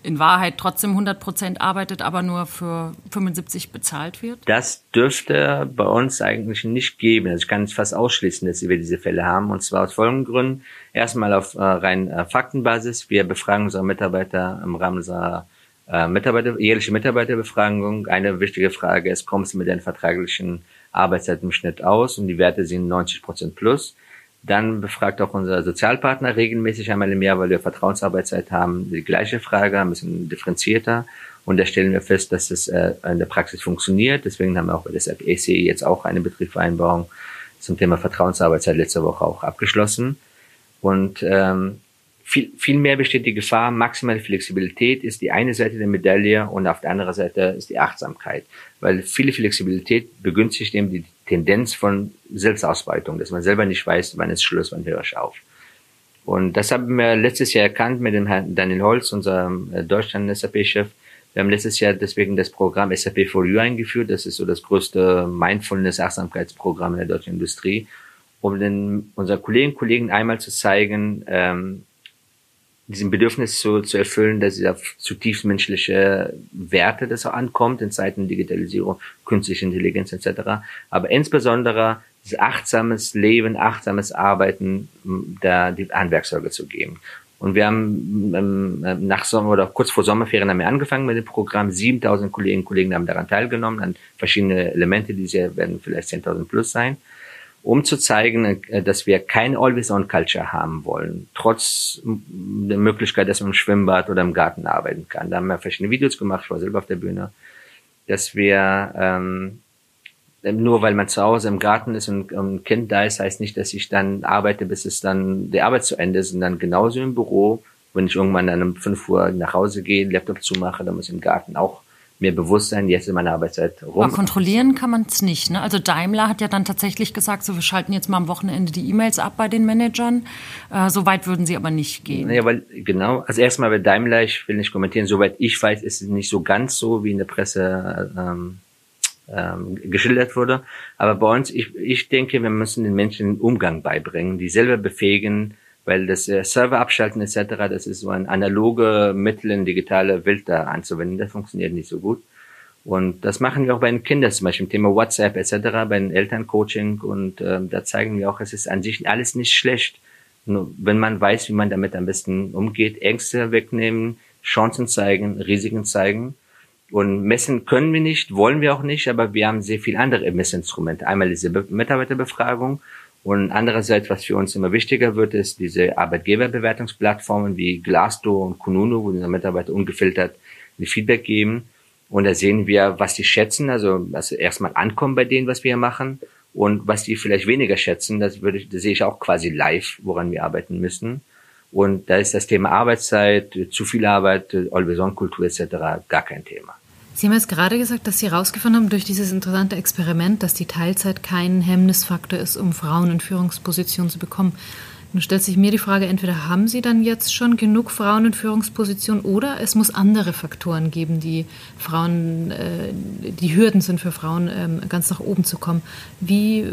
in Wahrheit trotzdem 100 Prozent arbeitet, aber nur für 75 bezahlt wird? Das dürfte bei uns eigentlich nicht geben. Also ich kann es fast ausschließen, dass wir diese Fälle haben. Und zwar aus folgenden Gründen. Erstmal auf äh, rein äh, Faktenbasis. Wir befragen unsere Mitarbeiter im Rahmen unserer äh, Mitarbeiter, jährliche Mitarbeiterbefragung. Eine wichtige Frage ist, kommst du mit deiner vertraglichen Arbeitszeit im Schnitt aus? Und die Werte sind 90 Prozent plus. Dann befragt auch unser Sozialpartner regelmäßig einmal im Jahr, weil wir Vertrauensarbeitszeit haben, die gleiche Frage, ein bisschen differenzierter. Und da stellen wir fest, dass es äh, in der Praxis funktioniert. Deswegen haben wir auch bei der ACE jetzt auch eine Betriebsvereinbarung zum Thema Vertrauensarbeitszeit letzte Woche auch abgeschlossen. Und ähm, viel, viel mehr besteht die Gefahr, maximale Flexibilität ist die eine Seite der Medaille und auf der anderen Seite ist die Achtsamkeit. Weil viele Flexibilität begünstigt eben die Tendenz von Selbstausbeutung, dass man selber nicht weiß, wann ist Schluss, wann höre ich auf. Und das haben wir letztes Jahr erkannt mit dem Herrn Daniel Holz, unserem äh, Deutschland-SAP-Chef. Wir haben letztes Jahr deswegen das Programm SAP for You eingeführt. Das ist so das größte Mindfulness-Achtsamkeitsprogramm in der deutschen Industrie, um den, unseren Kollegen und Kollegen einmal zu zeigen, ähm, diesem Bedürfnis zu, zu erfüllen, dass auf zutiefst menschliche Werte das auch ankommt in Zeiten Digitalisierung, künstliche Intelligenz etc. Aber insbesondere dieses achtsames Leben, achtsames Arbeiten, da die Handwerkzeuge zu geben. Und wir haben ähm, nach Sommer oder kurz vor Sommerferien haben wir angefangen mit dem Programm. 7000 Kolleginnen und Kollegen haben daran teilgenommen, an verschiedene Elemente, die werden vielleicht 10.000 plus sein. Um zu zeigen, äh, dass wir keine Always-on-Culture haben wollen, trotz der Möglichkeit, dass man im Schwimmbad oder im Garten arbeiten kann. Da haben wir verschiedene Videos gemacht, ich war selber auf der Bühne, dass wir ähm, nur weil man zu Hause im Garten ist und ein Kind da ist, heißt nicht, dass ich dann arbeite, bis es dann die Arbeit zu Ende ist, sondern genauso im Büro, wenn ich irgendwann dann um 5 Uhr nach Hause gehe, Laptop zumache, dann muss ich im Garten auch mir bewusst sein, jetzt ist meine Arbeitszeit rum. Aber kontrollieren kann man es nicht. Ne? Also Daimler hat ja dann tatsächlich gesagt, so wir schalten jetzt mal am Wochenende die E-Mails ab bei den Managern. Äh, so weit würden sie aber nicht gehen. Ja, weil genau, also erstmal bei Daimler, ich will nicht kommentieren, soweit ich weiß, ist es nicht so ganz so, wie in der Presse ähm, ähm, geschildert wurde. Aber bei uns, ich, ich denke, wir müssen den Menschen den Umgang beibringen, die selber befähigen, weil das äh, Server abschalten etc., das ist so ein analoge Mittel in digitale Welt da anzuwenden, das funktioniert nicht so gut. Und das machen wir auch bei den Kindern, zum Beispiel im Thema WhatsApp etc., bei den Elterncoaching und äh, da zeigen wir auch, es ist an sich alles nicht schlecht. Nur wenn man weiß, wie man damit am besten umgeht, Ängste wegnehmen, Chancen zeigen, Risiken zeigen. Und messen können wir nicht, wollen wir auch nicht, aber wir haben sehr viele andere Messinstrumente. Einmal diese Mitarbeiterbefragung und andererseits, was für uns immer wichtiger wird, ist diese Arbeitgeberbewertungsplattformen wie Glassdoor und Kununu, wo unsere Mitarbeiter ungefiltert ein Feedback geben. Und da sehen wir, was die schätzen, also was erstmal ankommen bei denen, was wir machen und was die vielleicht weniger schätzen, das würde ich, das sehe ich auch quasi live, woran wir arbeiten müssen. Und da ist das Thema Arbeitszeit, zu viel Arbeit, Always-on-Kultur etc. gar kein Thema. Sie haben jetzt gerade gesagt, dass Sie herausgefunden haben durch dieses interessante Experiment, dass die Teilzeit kein Hemmnisfaktor ist, um Frauen in Führungspositionen zu bekommen. Nun stellt sich mir die Frage, entweder haben Sie dann jetzt schon genug Frauen in Führungspositionen oder es muss andere Faktoren geben, die Frauen, äh, die Hürden sind für Frauen, ähm, ganz nach oben zu kommen. Wie,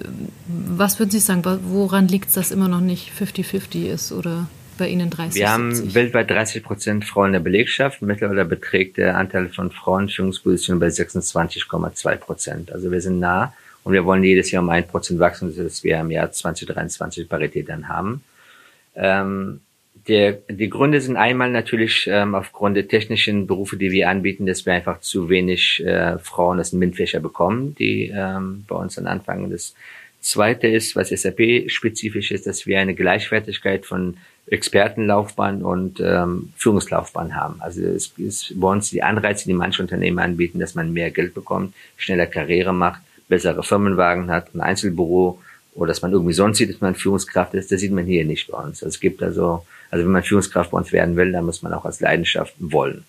was würden Sie sagen, woran liegt es, dass immer noch nicht 50-50 ist oder? Bei Ihnen 30 Wir haben 70. weltweit 30 Prozent Frauen in der Belegschaft. Mittlerweile beträgt der Anteil von Frauen in Führungspositionen bei 26,2 Prozent. Also wir sind nah und wir wollen jedes Jahr um ein Prozent wachsen, dass wir im Jahr 2023 Parität dann haben. Ähm, der, die Gründe sind einmal natürlich ähm, aufgrund der technischen Berufe, die wir anbieten, dass wir einfach zu wenig äh, Frauen aus den MINT-Fächer bekommen, die ähm, bei uns dann anfangen. Das Zweite ist, was SAP-spezifisch ist, dass wir eine Gleichwertigkeit von Expertenlaufbahn und ähm, Führungslaufbahn haben. Also es ist bei uns die Anreize, die manche Unternehmen anbieten, dass man mehr Geld bekommt, schneller Karriere macht, bessere Firmenwagen hat, ein Einzelbüro oder dass man irgendwie sonst sieht, dass man Führungskraft ist, das sieht man hier nicht bei uns. Also es gibt also, also wenn man Führungskraft bei uns werden will, dann muss man auch als Leidenschaft wollen.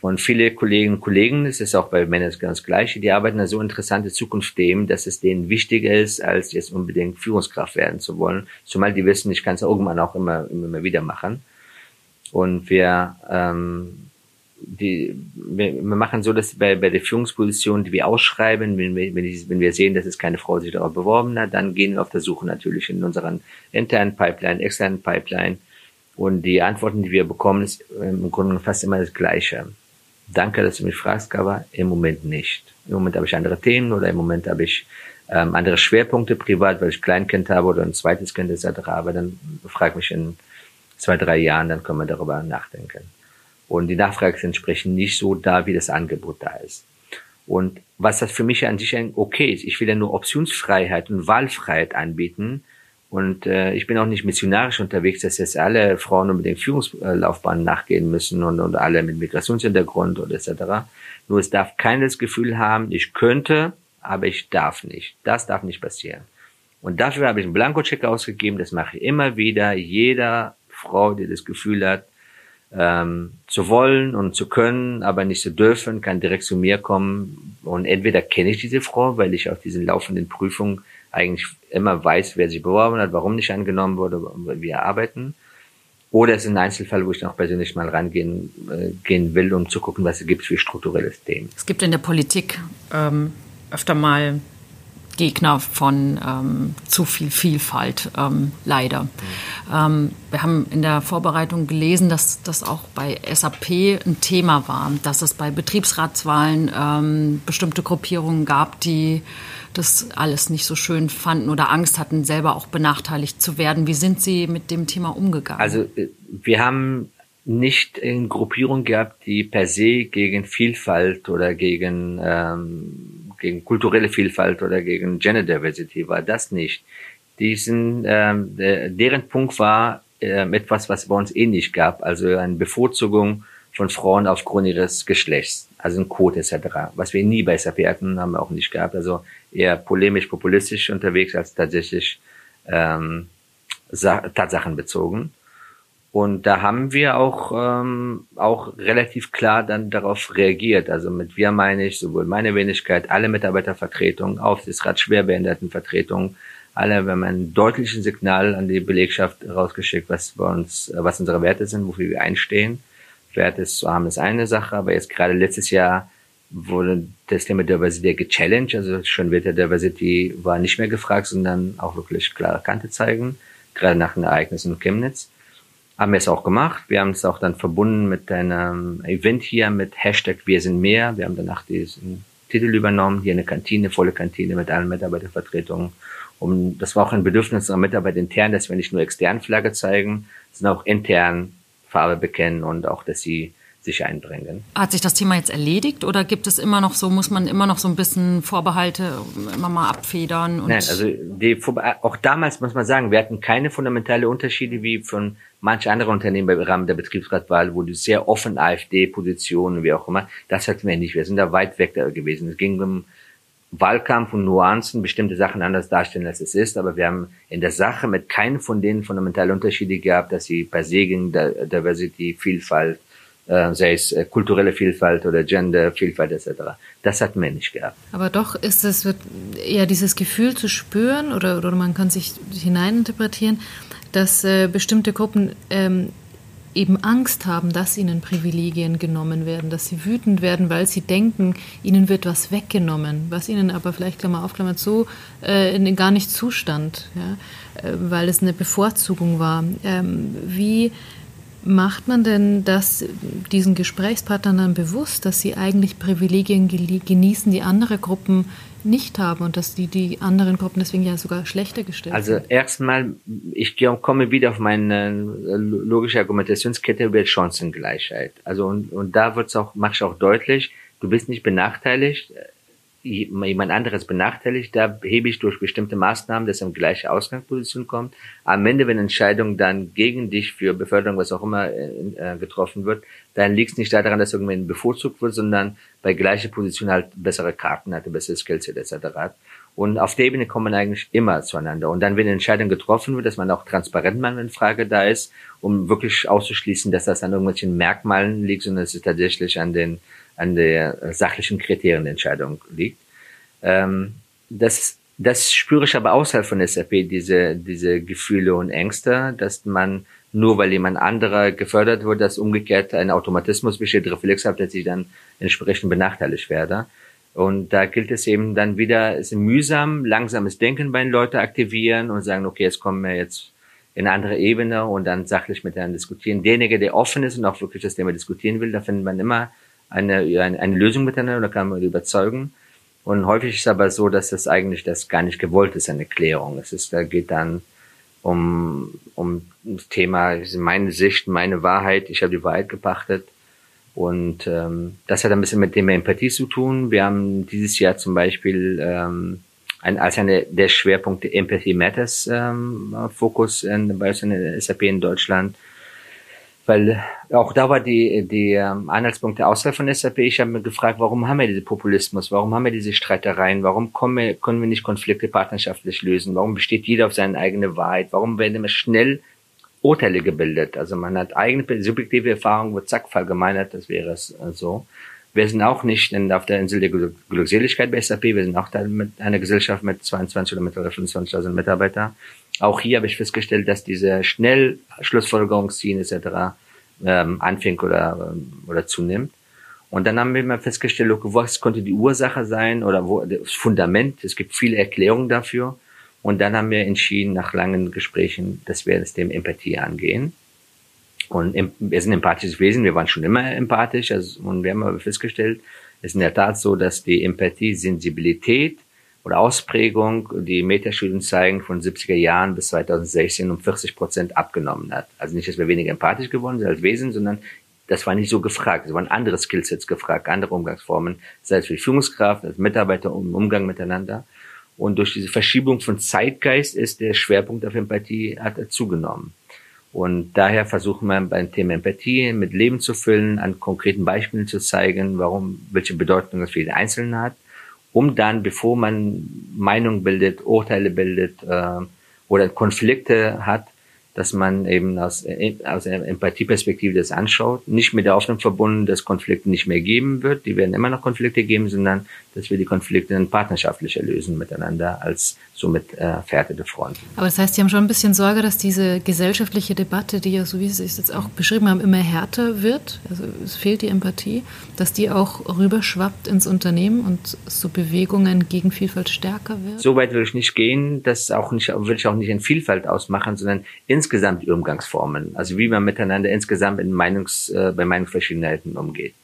Und viele Kolleginnen und Kollegen, das ist auch bei Männern ganz gleich, die arbeiten an so interessante Zukunftsthemen, dass es denen wichtiger ist, als jetzt unbedingt Führungskraft werden zu wollen. Zumal die wissen, ich kann es irgendwann auch immer, immer wieder machen. Und wir, ähm, die, wir, wir machen so, dass bei, bei der Führungsposition, die wir ausschreiben, wenn wir, wenn, die, wenn wir sehen, dass es keine Frau sich darauf beworben hat, dann gehen wir auf der Suche natürlich in unseren internen Pipeline, externen Pipeline. Und die Antworten, die wir bekommen, ist im Grunde fast immer das Gleiche. Danke, dass du mich fragst, aber im Moment nicht. Im Moment habe ich andere Themen oder im Moment habe ich ähm, andere Schwerpunkte privat, weil ich Kleinkind habe oder ein zweites Kind etc. Aber dann frag mich in zwei, drei Jahren, dann können wir darüber nachdenken. Und die Nachfrage entsprechend nicht so da, wie das Angebot da ist. Und was das für mich an sich okay ist, ich will ja nur Optionsfreiheit und Wahlfreiheit anbieten, und äh, ich bin auch nicht missionarisch unterwegs, dass jetzt alle Frauen unbedingt Führungslaufbahnen nachgehen müssen und, und alle mit Migrationshintergrund oder etc. Nur es darf keines Gefühl haben, ich könnte, aber ich darf nicht. Das darf nicht passieren. Und dafür habe ich einen Blankocheck ausgegeben. Das mache ich immer wieder. Jeder Frau, die das Gefühl hat, ähm, zu wollen und zu können, aber nicht zu dürfen, kann direkt zu mir kommen. Und entweder kenne ich diese Frau, weil ich auf diesen laufenden Prüfungen eigentlich immer weiß, wer sich beworben hat, warum nicht angenommen wurde, wie wir arbeiten. Oder es ist ein Einzelfall, wo ich auch persönlich mal rangehen äh, gehen will, um zu gucken, was es gibt für strukturelle Themen. Es gibt in der Politik ähm, öfter mal Gegner von ähm, zu viel Vielfalt, ähm, leider. Mhm. Wir haben in der Vorbereitung gelesen, dass das auch bei SAP ein Thema war, dass es bei Betriebsratswahlen ähm, bestimmte Gruppierungen gab, die das alles nicht so schön fanden oder Angst hatten, selber auch benachteiligt zu werden. Wie sind Sie mit dem Thema umgegangen? Also äh, wir haben nicht in Gruppierung gehabt, die per se gegen Vielfalt oder gegen ähm, gegen kulturelle Vielfalt oder gegen Gender Diversity war das nicht. Diesen, ähm, deren Punkt war äh, etwas, was bei uns eh nicht gab, also eine Bevorzugung von Frauen aufgrund ihres Geschlechts, also ein Code etc., was wir nie bei SAP hatten, haben wir auch nicht gehabt, also eher polemisch, populistisch unterwegs als tatsächlich ähm, Tatsachen bezogen. Und da haben wir auch, ähm, auch relativ klar dann darauf reagiert. Also mit wir meine ich sowohl meine Wenigkeit, alle Mitarbeitervertretungen, Aufsichtsrat, Schwerbehindertenvertretungen, alle, wenn man ein deutliches Signal an die Belegschaft rausgeschickt, was bei uns, was unsere Werte sind, wofür wir einstehen. Werte zu haben ist eine Sache, aber jetzt gerade letztes Jahr wurde das Thema Diversity gechallenged, also schon wird der Diversity war nicht mehr gefragt, sondern auch wirklich klare Kante zeigen, gerade nach den Ereignissen in Chemnitz. Haben wir es auch gemacht. Wir haben es auch dann verbunden mit einem Event hier mit Hashtag Wir sind mehr. Wir haben danach diesen Titel übernommen, hier eine Kantine, volle Kantine mit allen Mitarbeitervertretungen. Um, das war auch ein Bedürfnis unserer Mitarbeiter intern, dass wir nicht nur extern Flagge zeigen, sondern auch intern Farbe bekennen und auch, dass sie sich einbringen. Hat sich das Thema jetzt erledigt oder gibt es immer noch so, muss man immer noch so ein bisschen Vorbehalte immer mal abfedern? Nein, also die, auch damals muss man sagen, wir hatten keine fundamentale Unterschiede wie von manche andere Unternehmen im Rahmen der Betriebsratwahl, wo die sehr offen AfD-Positionen, wie auch immer, das hatten wir nicht. Wir sind da weit weg da gewesen. Es ging um Wahlkampf und Nuancen bestimmte Sachen anders darstellen, als es ist. Aber wir haben in der Sache mit keinem von denen fundamentale Unterschiede gehabt, dass sie per se gegen Diversity, Vielfalt, sei es äh, kulturelle Vielfalt oder Gender, Vielfalt etc. Das hatten wir nicht gehabt. Aber doch ist es wird eher dieses Gefühl zu spüren oder, oder man kann sich hineininterpretieren, dass äh, bestimmte Gruppen ähm, eben Angst haben, dass ihnen Privilegien genommen werden, dass sie wütend werden, weil sie denken, ihnen wird was weggenommen, was ihnen aber vielleicht, Klammer auf, Klammer zu, äh, gar nicht zustand, ja, äh, weil es eine Bevorzugung war. Ähm, wie macht man denn das diesen Gesprächspartnern dann bewusst, dass sie eigentlich Privilegien genießen, die andere Gruppen nicht haben und dass die, die anderen Gruppen deswegen ja sogar schlechter gestellt also sind? Also erstmal, ich komme wieder auf meine äh, logische Argumentationskette über Chancengleichheit. Also und, und da wird's auch, mach ich auch deutlich, du bist nicht benachteiligt, jemand anderes benachteiligt, da hebe ich durch bestimmte Maßnahmen, dass er in gleiche Ausgangsposition kommt. Am Ende, wenn Entscheidung dann gegen dich für Beförderung, was auch immer äh, äh getroffen wird, dann liegt es nicht daran, dass irgendwann bevorzugt wird, sondern bei gleicher Position halt bessere Karten hat, bessere Skillset etc. Und auf der Ebene kommt man eigentlich immer zueinander. Und dann, wenn eine Entscheidung getroffen wird, dass man auch transparent mal in Frage da ist, um wirklich auszuschließen, dass das an irgendwelchen Merkmalen liegt, sondern es tatsächlich an den an der sachlichen Kriterien der Entscheidung liegt. Ähm, das, das spüre ich aber außerhalb von SAP, diese, diese Gefühle und Ängste, dass man nur weil jemand anderer gefördert wird, dass umgekehrt ein Automatismus besteht, Reflex hat, dass ich dann entsprechend benachteiligt werde. Und da gilt es eben dann wieder, es ist mühsam, langsames Denken bei den Leuten aktivieren und sagen, okay, jetzt kommen wir jetzt in eine andere Ebene und dann sachlich miteinander diskutieren. Derjenige, der offen ist und auch wirklich das Thema diskutieren will, da findet man immer eine, eine, eine Lösung miteinander, da kann man überzeugen. Und häufig ist es aber so, dass das eigentlich das gar nicht gewollt ist, eine Klärung. Es ist, da geht dann um, um das Thema, meine Sicht, meine Wahrheit, ich habe die Wahrheit gepachtet. Und ähm, das hat ein bisschen mit dem Empathie zu tun. Wir haben dieses Jahr zum Beispiel ähm, ein, als eine der Schwerpunkte Empathy Matters ähm, Fokus in, bei uns SAP in Deutschland weil auch da war die, die ähm, Anhaltspunkte außerhalb von SAP. Ich habe mir gefragt, warum haben wir diesen Populismus? Warum haben wir diese Streitereien? Warum wir, können wir nicht Konflikte partnerschaftlich lösen? Warum besteht jeder auf seine eigene Wahrheit? Warum werden immer schnell Urteile gebildet? Also man hat eigene subjektive Erfahrungen, wird zack verallgemeinert, das wäre es äh, so. Wir sind auch nicht auf der Insel der Glückseligkeit bei SAP. Wir sind auch da mit einer Gesellschaft mit 22 oder mittlerweile 25.000 Mitarbeiter. Auch hier habe ich festgestellt, dass diese schnell Schlussfolgerungsziehen etc. Ähm, anfängt oder, ähm, oder zunimmt. Und dann haben wir mal festgestellt, okay, was konnte die Ursache sein oder wo das Fundament. Es gibt viele Erklärungen dafür. Und dann haben wir entschieden, nach langen Gesprächen, dass wir das Thema Empathie angehen. Und wir sind empathisches Wesen, wir waren schon immer empathisch. Also, und wir haben aber festgestellt, es ist in der Tat so, dass die Empathie, Sensibilität oder Ausprägung, die Metastudien zeigen, von 70er Jahren bis 2016 um 40 Prozent abgenommen hat. Also nicht, dass wir weniger empathisch geworden sind als Wesen, sondern das war nicht so gefragt. Es waren andere Skillsets gefragt, andere Umgangsformen, sei es für die Führungskraft, als Mitarbeiter im Umgang miteinander. Und durch diese Verschiebung von Zeitgeist ist der Schwerpunkt auf Empathie hat zugenommen. Und daher versuchen wir beim Thema Empathie mit Leben zu füllen, an konkreten Beispielen zu zeigen, warum, welche Bedeutung das für den Einzelnen hat, um dann, bevor man Meinung bildet, Urteile bildet äh, oder Konflikte hat, dass man eben aus, aus einer Empathieperspektive das anschaut, nicht mit der Hoffnung verbunden, dass Konflikte nicht mehr geben wird, die werden immer noch Konflikte geben, sondern dass wir die Konflikte dann partnerschaftlicher lösen miteinander als so mit äh, verhärtete Fronten. Aber das heißt, Sie haben schon ein bisschen Sorge, dass diese gesellschaftliche Debatte, die ja, so wie Sie es jetzt auch beschrieben haben, immer härter wird, also es fehlt die Empathie, dass die auch rüberschwappt ins Unternehmen und so Bewegungen gegen Vielfalt stärker wird? So weit will ich nicht gehen, das auch nicht, will ich auch nicht in Vielfalt ausmachen, sondern insgesamt die Umgangsformen, also wie man miteinander insgesamt in Meinungs, äh, bei Meinungsverschiedenheiten umgeht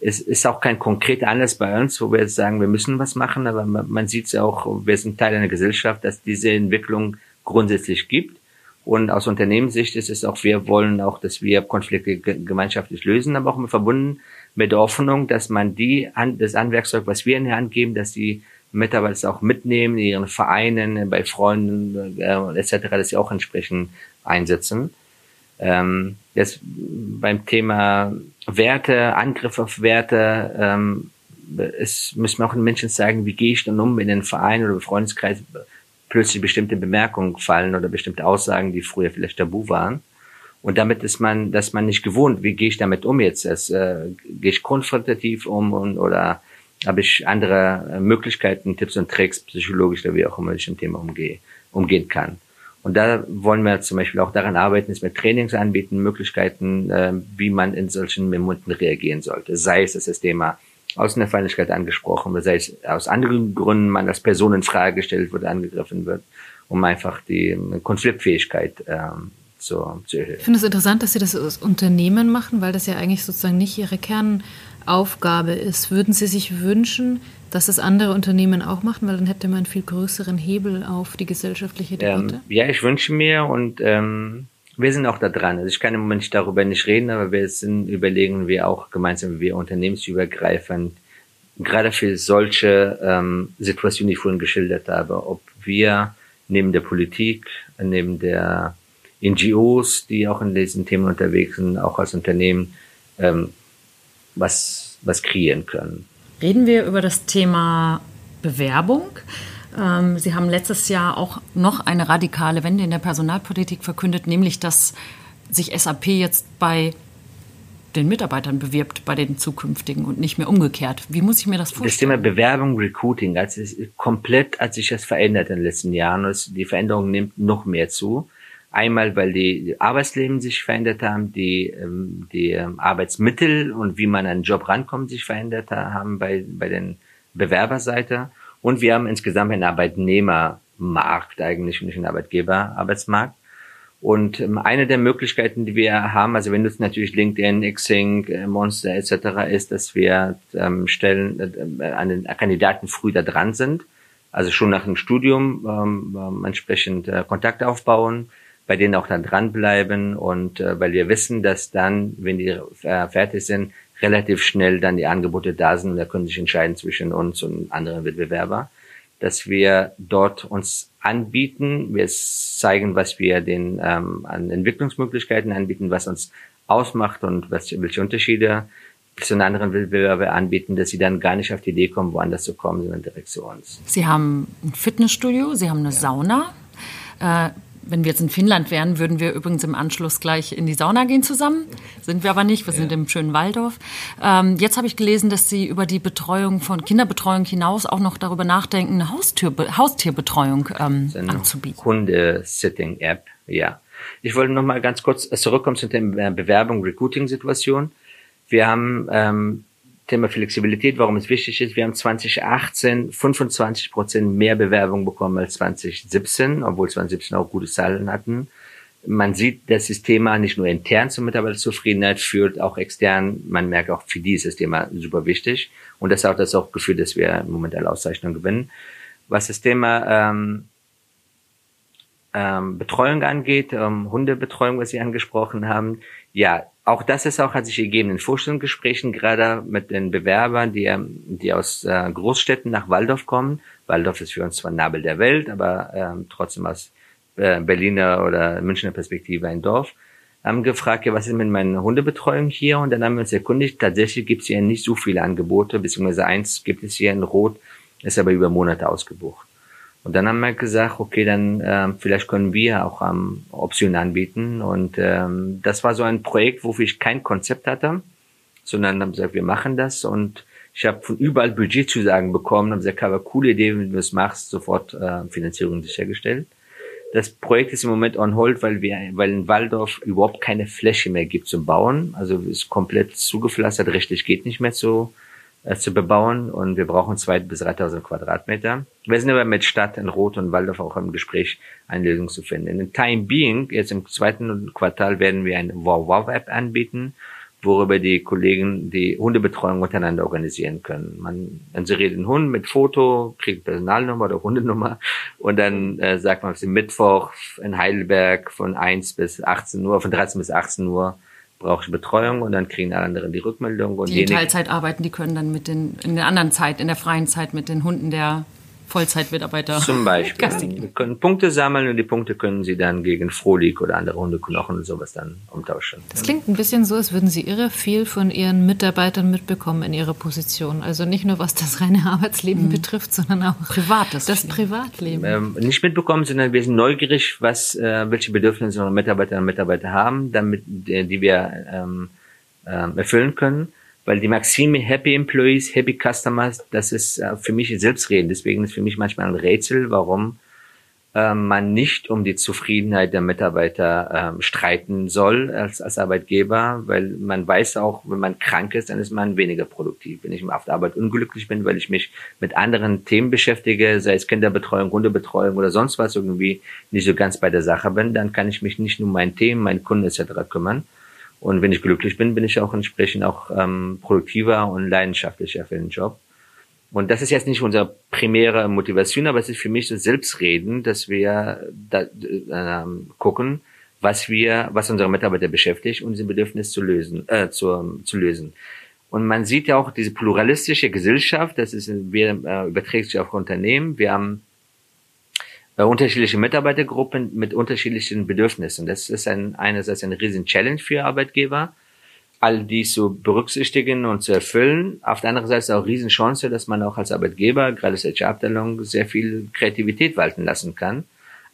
es ist auch kein konkreter Anlass bei uns, wo wir jetzt sagen, wir müssen was machen, aber man, sieht es auch, wir sind Teil einer Gesellschaft, dass diese Entwicklung grundsätzlich gibt. Und aus Unternehmenssicht ist es auch, wir wollen auch, dass wir Konflikte gemeinschaftlich lösen, aber auch verbunden mit der Hoffnung, dass man die, das Anwerkzeug, was wir in die Hand geben, dass die Mitarbeiter es auch mitnehmen, in ihren Vereinen, bei Freunden äh, etc., dass sie auch entsprechend einsetzen. Ähm, jetzt beim Thema Werte, Angriff auf Werte, ähm, es müssen wir auch den Menschen zeigen, wie gehe ich dann um in den Verein oder Freundeskreis plötzlich bestimmte Bemerkungen fallen oder bestimmte Aussagen, die früher vielleicht tabu waren. Und damit ist man, dass man nicht gewohnt, wie gehe ich damit um jetzt? Äh, gehe ich konfrontativ um und, oder habe ich andere Möglichkeiten, Tipps und Tricks, psychologisch oder wie auch immer ich im Thema umgehe, umgehen kann. Und da wollen wir zum Beispiel auch daran arbeiten, dass wir Trainings anbieten, Möglichkeiten, äh, wie man in solchen Momenten reagieren sollte. Sei es, dass das Thema Außenfeindlichkeit angesprochen wird, sei es aus anderen Gründen man als Person in Frage gestellt wird, angegriffen wird, um einfach die Konfliktfähigkeit ähm, zu, zu erhöhen. Ich finde es interessant, dass Sie das als Unternehmen machen, weil das ja eigentlich sozusagen nicht Ihre Kernaufgabe ist. Würden Sie sich wünschen, dass es andere Unternehmen auch machen, weil dann hätte man einen viel größeren Hebel auf die gesellschaftliche Debatte? Ähm, ja, ich wünsche mir und ähm, wir sind auch da dran. Also ich kann im Moment darüber nicht reden, aber wir sind überlegen wir auch gemeinsam, wie wir unternehmensübergreifend, gerade für solche ähm, Situationen, die ich vorhin geschildert habe, ob wir neben der Politik, neben der NGOs, die auch in diesen Themen unterwegs sind, auch als Unternehmen ähm, was, was kreieren können. Reden wir über das Thema Bewerbung. Ähm, Sie haben letztes Jahr auch noch eine radikale Wende in der Personalpolitik verkündet, nämlich dass sich SAP jetzt bei den Mitarbeitern bewirbt, bei den zukünftigen und nicht mehr umgekehrt. Wie muss ich mir das vorstellen? Das Thema Bewerbung, Recruiting, also komplett hat sich das verändert in den letzten Jahren. Und die Veränderung nimmt noch mehr zu. Einmal, weil die Arbeitsleben sich verändert haben, die, ähm, die ähm, Arbeitsmittel und wie man an einen Job rankommt sich verändert haben bei, bei den Bewerberseite. Und wir haben insgesamt einen Arbeitnehmermarkt eigentlich, nicht einen Arbeitgeberarbeitsmarkt. Und ähm, eine der Möglichkeiten, die wir haben, also wir nutzen natürlich LinkedIn, Xing, äh, Monster etc., ist, dass wir ähm, Stellen äh, an den Kandidaten früh da dran sind. Also schon nach dem Studium ähm, entsprechend äh, Kontakt aufbauen, bei denen auch dann dranbleiben und äh, weil wir wissen, dass dann, wenn die äh, fertig sind, relativ schnell dann die Angebote da sind und da können sich entscheiden zwischen uns und anderen Wettbewerber, dass wir dort uns anbieten. Wir zeigen, was wir den ähm, an Entwicklungsmöglichkeiten anbieten, was uns ausmacht und was, welche Unterschiede zu einen anderen Wettbewerber anbieten, dass sie dann gar nicht auf die Idee kommen, woanders zu kommen, sondern direkt zu uns. Sie haben ein Fitnessstudio, Sie haben eine ja. Sauna. Äh, wenn wir jetzt in Finnland wären, würden wir übrigens im Anschluss gleich in die Sauna gehen zusammen. Sind wir aber nicht, wir sind im schönen Waldorf. Ähm, jetzt habe ich gelesen, dass Sie über die Betreuung von Kinderbetreuung hinaus auch noch darüber nachdenken, eine Haustür, Haustierbetreuung ähm, eine anzubieten. Hunde-Sitting-App, ja. Ich wollte noch mal ganz kurz zurückkommen zu der Bewerbung, Recruiting-Situation. Wir haben ähm, Thema Flexibilität, warum es wichtig ist. Wir haben 2018 25 Prozent mehr Bewerbungen bekommen als 2017, obwohl 2017 auch gute Zahlen hatten. Man sieht, dass das Thema nicht nur intern zur Mitarbeiterzufriedenheit führt, auch extern. Man merkt auch, für die ist das Thema super wichtig. Und das hat das auch geführt, dass wir im Moment alle Auszeichnungen gewinnen. Was das Thema ähm, ähm, Betreuung angeht, ähm, Hundebetreuung, was Sie angesprochen haben, ja, auch das ist auch, hat sich gegeben in Vorstellungsgesprächen, gerade mit den Bewerbern, die, die aus äh, Großstädten nach Waldorf kommen. Waldorf ist für uns zwar Nabel der Welt, aber ähm, trotzdem aus äh, Berliner oder Münchner Perspektive ein Dorf. Haben gefragt, ja, was ist mit meiner Hundebetreuung hier? Und dann haben wir uns erkundigt, tatsächlich gibt es hier nicht so viele Angebote, beziehungsweise eins gibt es hier in Rot, ist aber über Monate ausgebucht. Und dann haben wir gesagt, okay, dann äh, vielleicht können wir auch ähm, Optionen anbieten. Und ähm, das war so ein Projekt, wofür ich kein Konzept hatte, sondern haben gesagt, wir machen das. Und ich habe von überall Budgetzusagen bekommen, haben gesagt, aber coole Idee, wenn du das machst, sofort äh, Finanzierung sichergestellt. Das Projekt ist im Moment on hold, weil wir, weil in Waldorf überhaupt keine Fläche mehr gibt zum Bauen. Also ist komplett zugepflastert, rechtlich geht nicht mehr so äh, zu bebauen und wir brauchen 2.000 bis 3.000 Quadratmeter. Wir sind aber mit Stadt in Rot und Waldorf auch im Gespräch, eine Lösung zu finden. In dem Time Being, jetzt im zweiten Quartal werden wir eine Wow-Wow-App anbieten, worüber die Kollegen die Hundebetreuung untereinander organisieren können. Man inseriert den Hund mit Foto, kriegt Personalnummer oder Hundenummer und dann äh, sagt man, es ist Mittwoch in Heidelberg von 1 bis 18 Uhr, von 13 bis 18 Uhr brauche ich Betreuung und dann kriegen alle anderen die Rückmeldung. Und die in Teilzeit arbeiten, die können dann mit den, in der anderen Zeit, in der freien Zeit mit den Hunden der Vollzeitmitarbeiter. Zum Beispiel. Wir können Punkte sammeln und die Punkte können Sie dann gegen Frohlig oder andere Hundeknochen und sowas dann umtauschen. Das klingt ein bisschen so, als würden Sie irre viel von Ihren Mitarbeitern mitbekommen in Ihrer Position. Also nicht nur was das reine Arbeitsleben mhm. betrifft, sondern auch Privates. Das Privatleben. Ähm, nicht mitbekommen, sondern wir sind neugierig, was, äh, welche Bedürfnisse unsere Mitarbeiterinnen und Mitarbeiter haben, damit, die, die wir ähm, äh, erfüllen können weil die Maxime Happy Employees, Happy Customers, das ist äh, für mich selbstredend. Deswegen ist für mich manchmal ein Rätsel, warum äh, man nicht um die Zufriedenheit der Mitarbeiter äh, streiten soll als, als Arbeitgeber, weil man weiß auch, wenn man krank ist, dann ist man weniger produktiv. Wenn ich auf der Arbeit unglücklich bin, weil ich mich mit anderen Themen beschäftige, sei es Kinderbetreuung, Hundebetreuung oder sonst was irgendwie nicht so ganz bei der Sache bin, dann kann ich mich nicht nur um mein Themen, meinen Kunden etc. kümmern. Und wenn ich glücklich bin, bin ich auch entsprechend auch ähm, produktiver und leidenschaftlicher für den Job. Und das ist jetzt nicht unsere primäre Motivation, aber es ist für mich so Selbstreden, dass wir da, äh, gucken, was wir, was unsere Mitarbeiter beschäftigt, um diese Bedürfnis zu lösen, äh, zu, zu lösen. Und man sieht ja auch diese pluralistische Gesellschaft, das ist, wir, äh, überträgt sich auf Unternehmen. Wir haben unterschiedliche Mitarbeitergruppen mit unterschiedlichen Bedürfnissen. Das ist ein, einerseits eine riesen Challenge für Arbeitgeber, all dies zu berücksichtigen und zu erfüllen. Auf der anderen Seite auch riesen Chance, dass man auch als Arbeitgeber, gerade als HR-Abteilung, sehr viel Kreativität walten lassen kann.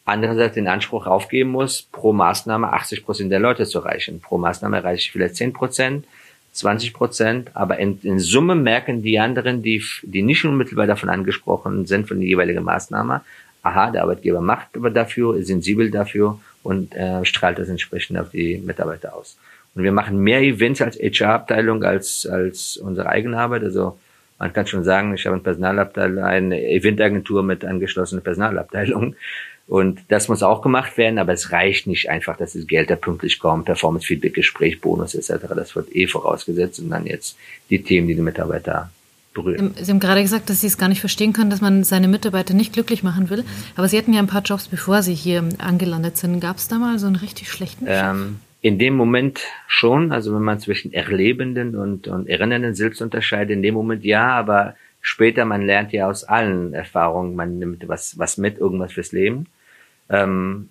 Andererseits den Anspruch aufgeben muss, pro Maßnahme 80 Prozent der Leute zu erreichen. Pro Maßnahme erreiche ich vielleicht 10 Prozent, 20 Prozent, aber in, in Summe merken die anderen, die, die nicht unmittelbar davon angesprochen sind, von der jeweiligen Maßnahme, aha, der Arbeitgeber macht aber dafür, ist sensibel dafür und äh, strahlt das entsprechend auf die Mitarbeiter aus. Und wir machen mehr Events als HR-Abteilung als, als unsere eigene Arbeit. Also man kann schon sagen, ich habe eine Personalabteilung, eine Eventagentur mit angeschlossener Personalabteilung. Und das muss auch gemacht werden, aber es reicht nicht einfach, dass das Geld da pünktlich kommt, Performance-Feedback-Gespräch, Bonus etc. Das wird eh vorausgesetzt und dann jetzt die Themen, die die Mitarbeiter berühren. Sie haben gerade gesagt, dass Sie es gar nicht verstehen können, dass man seine Mitarbeiter nicht glücklich machen will. Aber Sie hatten ja ein paar Jobs, bevor Sie hier angelandet sind. Gab es da mal so einen richtig schlechten ähm, In dem Moment schon. Also wenn man zwischen Erlebenden und, und Erinnernden selbst unterscheidet, in dem Moment ja, aber später, man lernt ja aus allen Erfahrungen, man nimmt was, was mit, irgendwas fürs Leben. Ähm,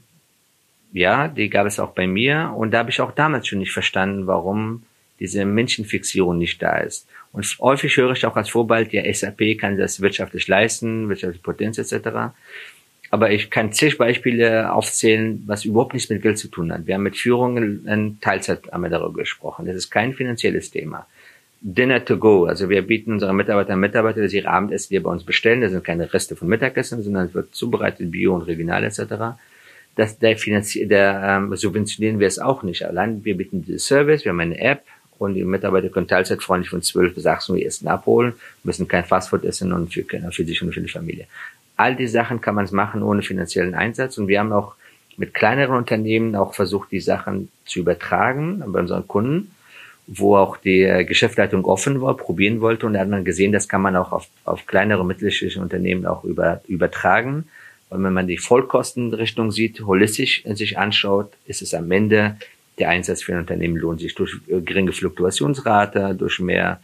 ja, die gab es auch bei mir. Und da habe ich auch damals schon nicht verstanden, warum diese Menschenfixierung nicht da ist. Und häufig höre ich auch als Vorbild, ja, SAP kann das wirtschaftlich leisten, wirtschaftliche Potenz etc. Aber ich kann zig Beispiele aufzählen, was überhaupt nichts mit Geld zu tun hat. Wir haben mit Führungen in Teilzeit haben darüber gesprochen. Das ist kein finanzielles Thema. Dinner to go. Also wir bieten unseren Mitarbeitern und Mitarbeitern, dass ihre Abendessen hier bei uns bestellen. Das sind keine Reste von Mittagessen, sondern es wird zubereitet, bio und regional etc. Das, der, finanziell, der ähm, subventionieren wir es auch nicht. Allein wir bieten diese Service, wir haben eine App, und die Mitarbeiter können teilzeitfreundlich von 12 bis 18 Uhr Essen abholen, müssen kein Fastfood essen und für, für sich und für die Familie. All die Sachen kann man machen ohne finanziellen Einsatz und wir haben auch mit kleineren Unternehmen auch versucht, die Sachen zu übertragen bei unseren Kunden, wo auch die Geschäftsleitung offen war, probieren wollte und da hat man gesehen, das kann man auch auf, auf kleinere mittelständische Unternehmen auch über, übertragen. Und wenn man die Vollkostenrichtung sieht, holistisch in sich anschaut, ist es am Ende der Einsatz für ein Unternehmen lohnt sich durch äh, geringe Fluktuationsrate, durch mehr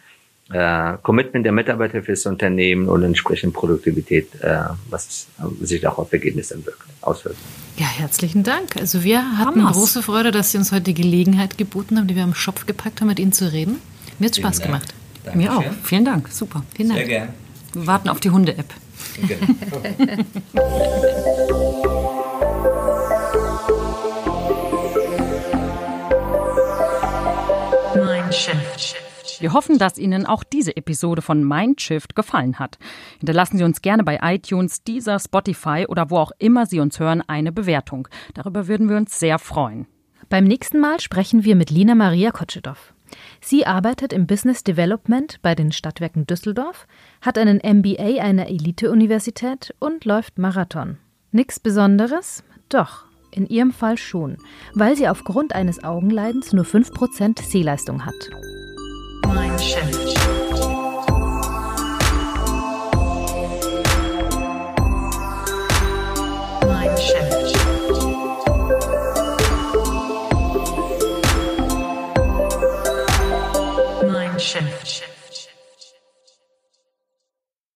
äh, Commitment der Mitarbeiter fürs Unternehmen und entsprechend Produktivität, äh, was sich auch auf Ergebnisse wirkt, auswirkt. Ja, herzlichen Dank. Also wir hatten Hamas. große Freude, dass Sie uns heute die Gelegenheit geboten haben, die wir am Schopf gepackt haben, mit Ihnen zu reden. Mir hat Spaß Dank. gemacht. Dankeschön. Mir auch. Vielen Dank. Super. Vielen Dank. Sehr gerne. Wir warten auf die Hunde-App. Genau. Wir hoffen, dass Ihnen auch diese Episode von Mindshift gefallen hat. Hinterlassen Sie uns gerne bei iTunes, Deezer, Spotify oder wo auch immer Sie uns hören eine Bewertung. Darüber würden wir uns sehr freuen. Beim nächsten Mal sprechen wir mit Lina Maria Kotschedow. Sie arbeitet im Business Development bei den Stadtwerken Düsseldorf, hat einen MBA einer Elite-Universität und läuft Marathon. Nichts Besonderes? Doch, in ihrem Fall schon, weil sie aufgrund eines Augenleidens nur 5% Sehleistung hat. Mindshift. Mindshift. Mindshift.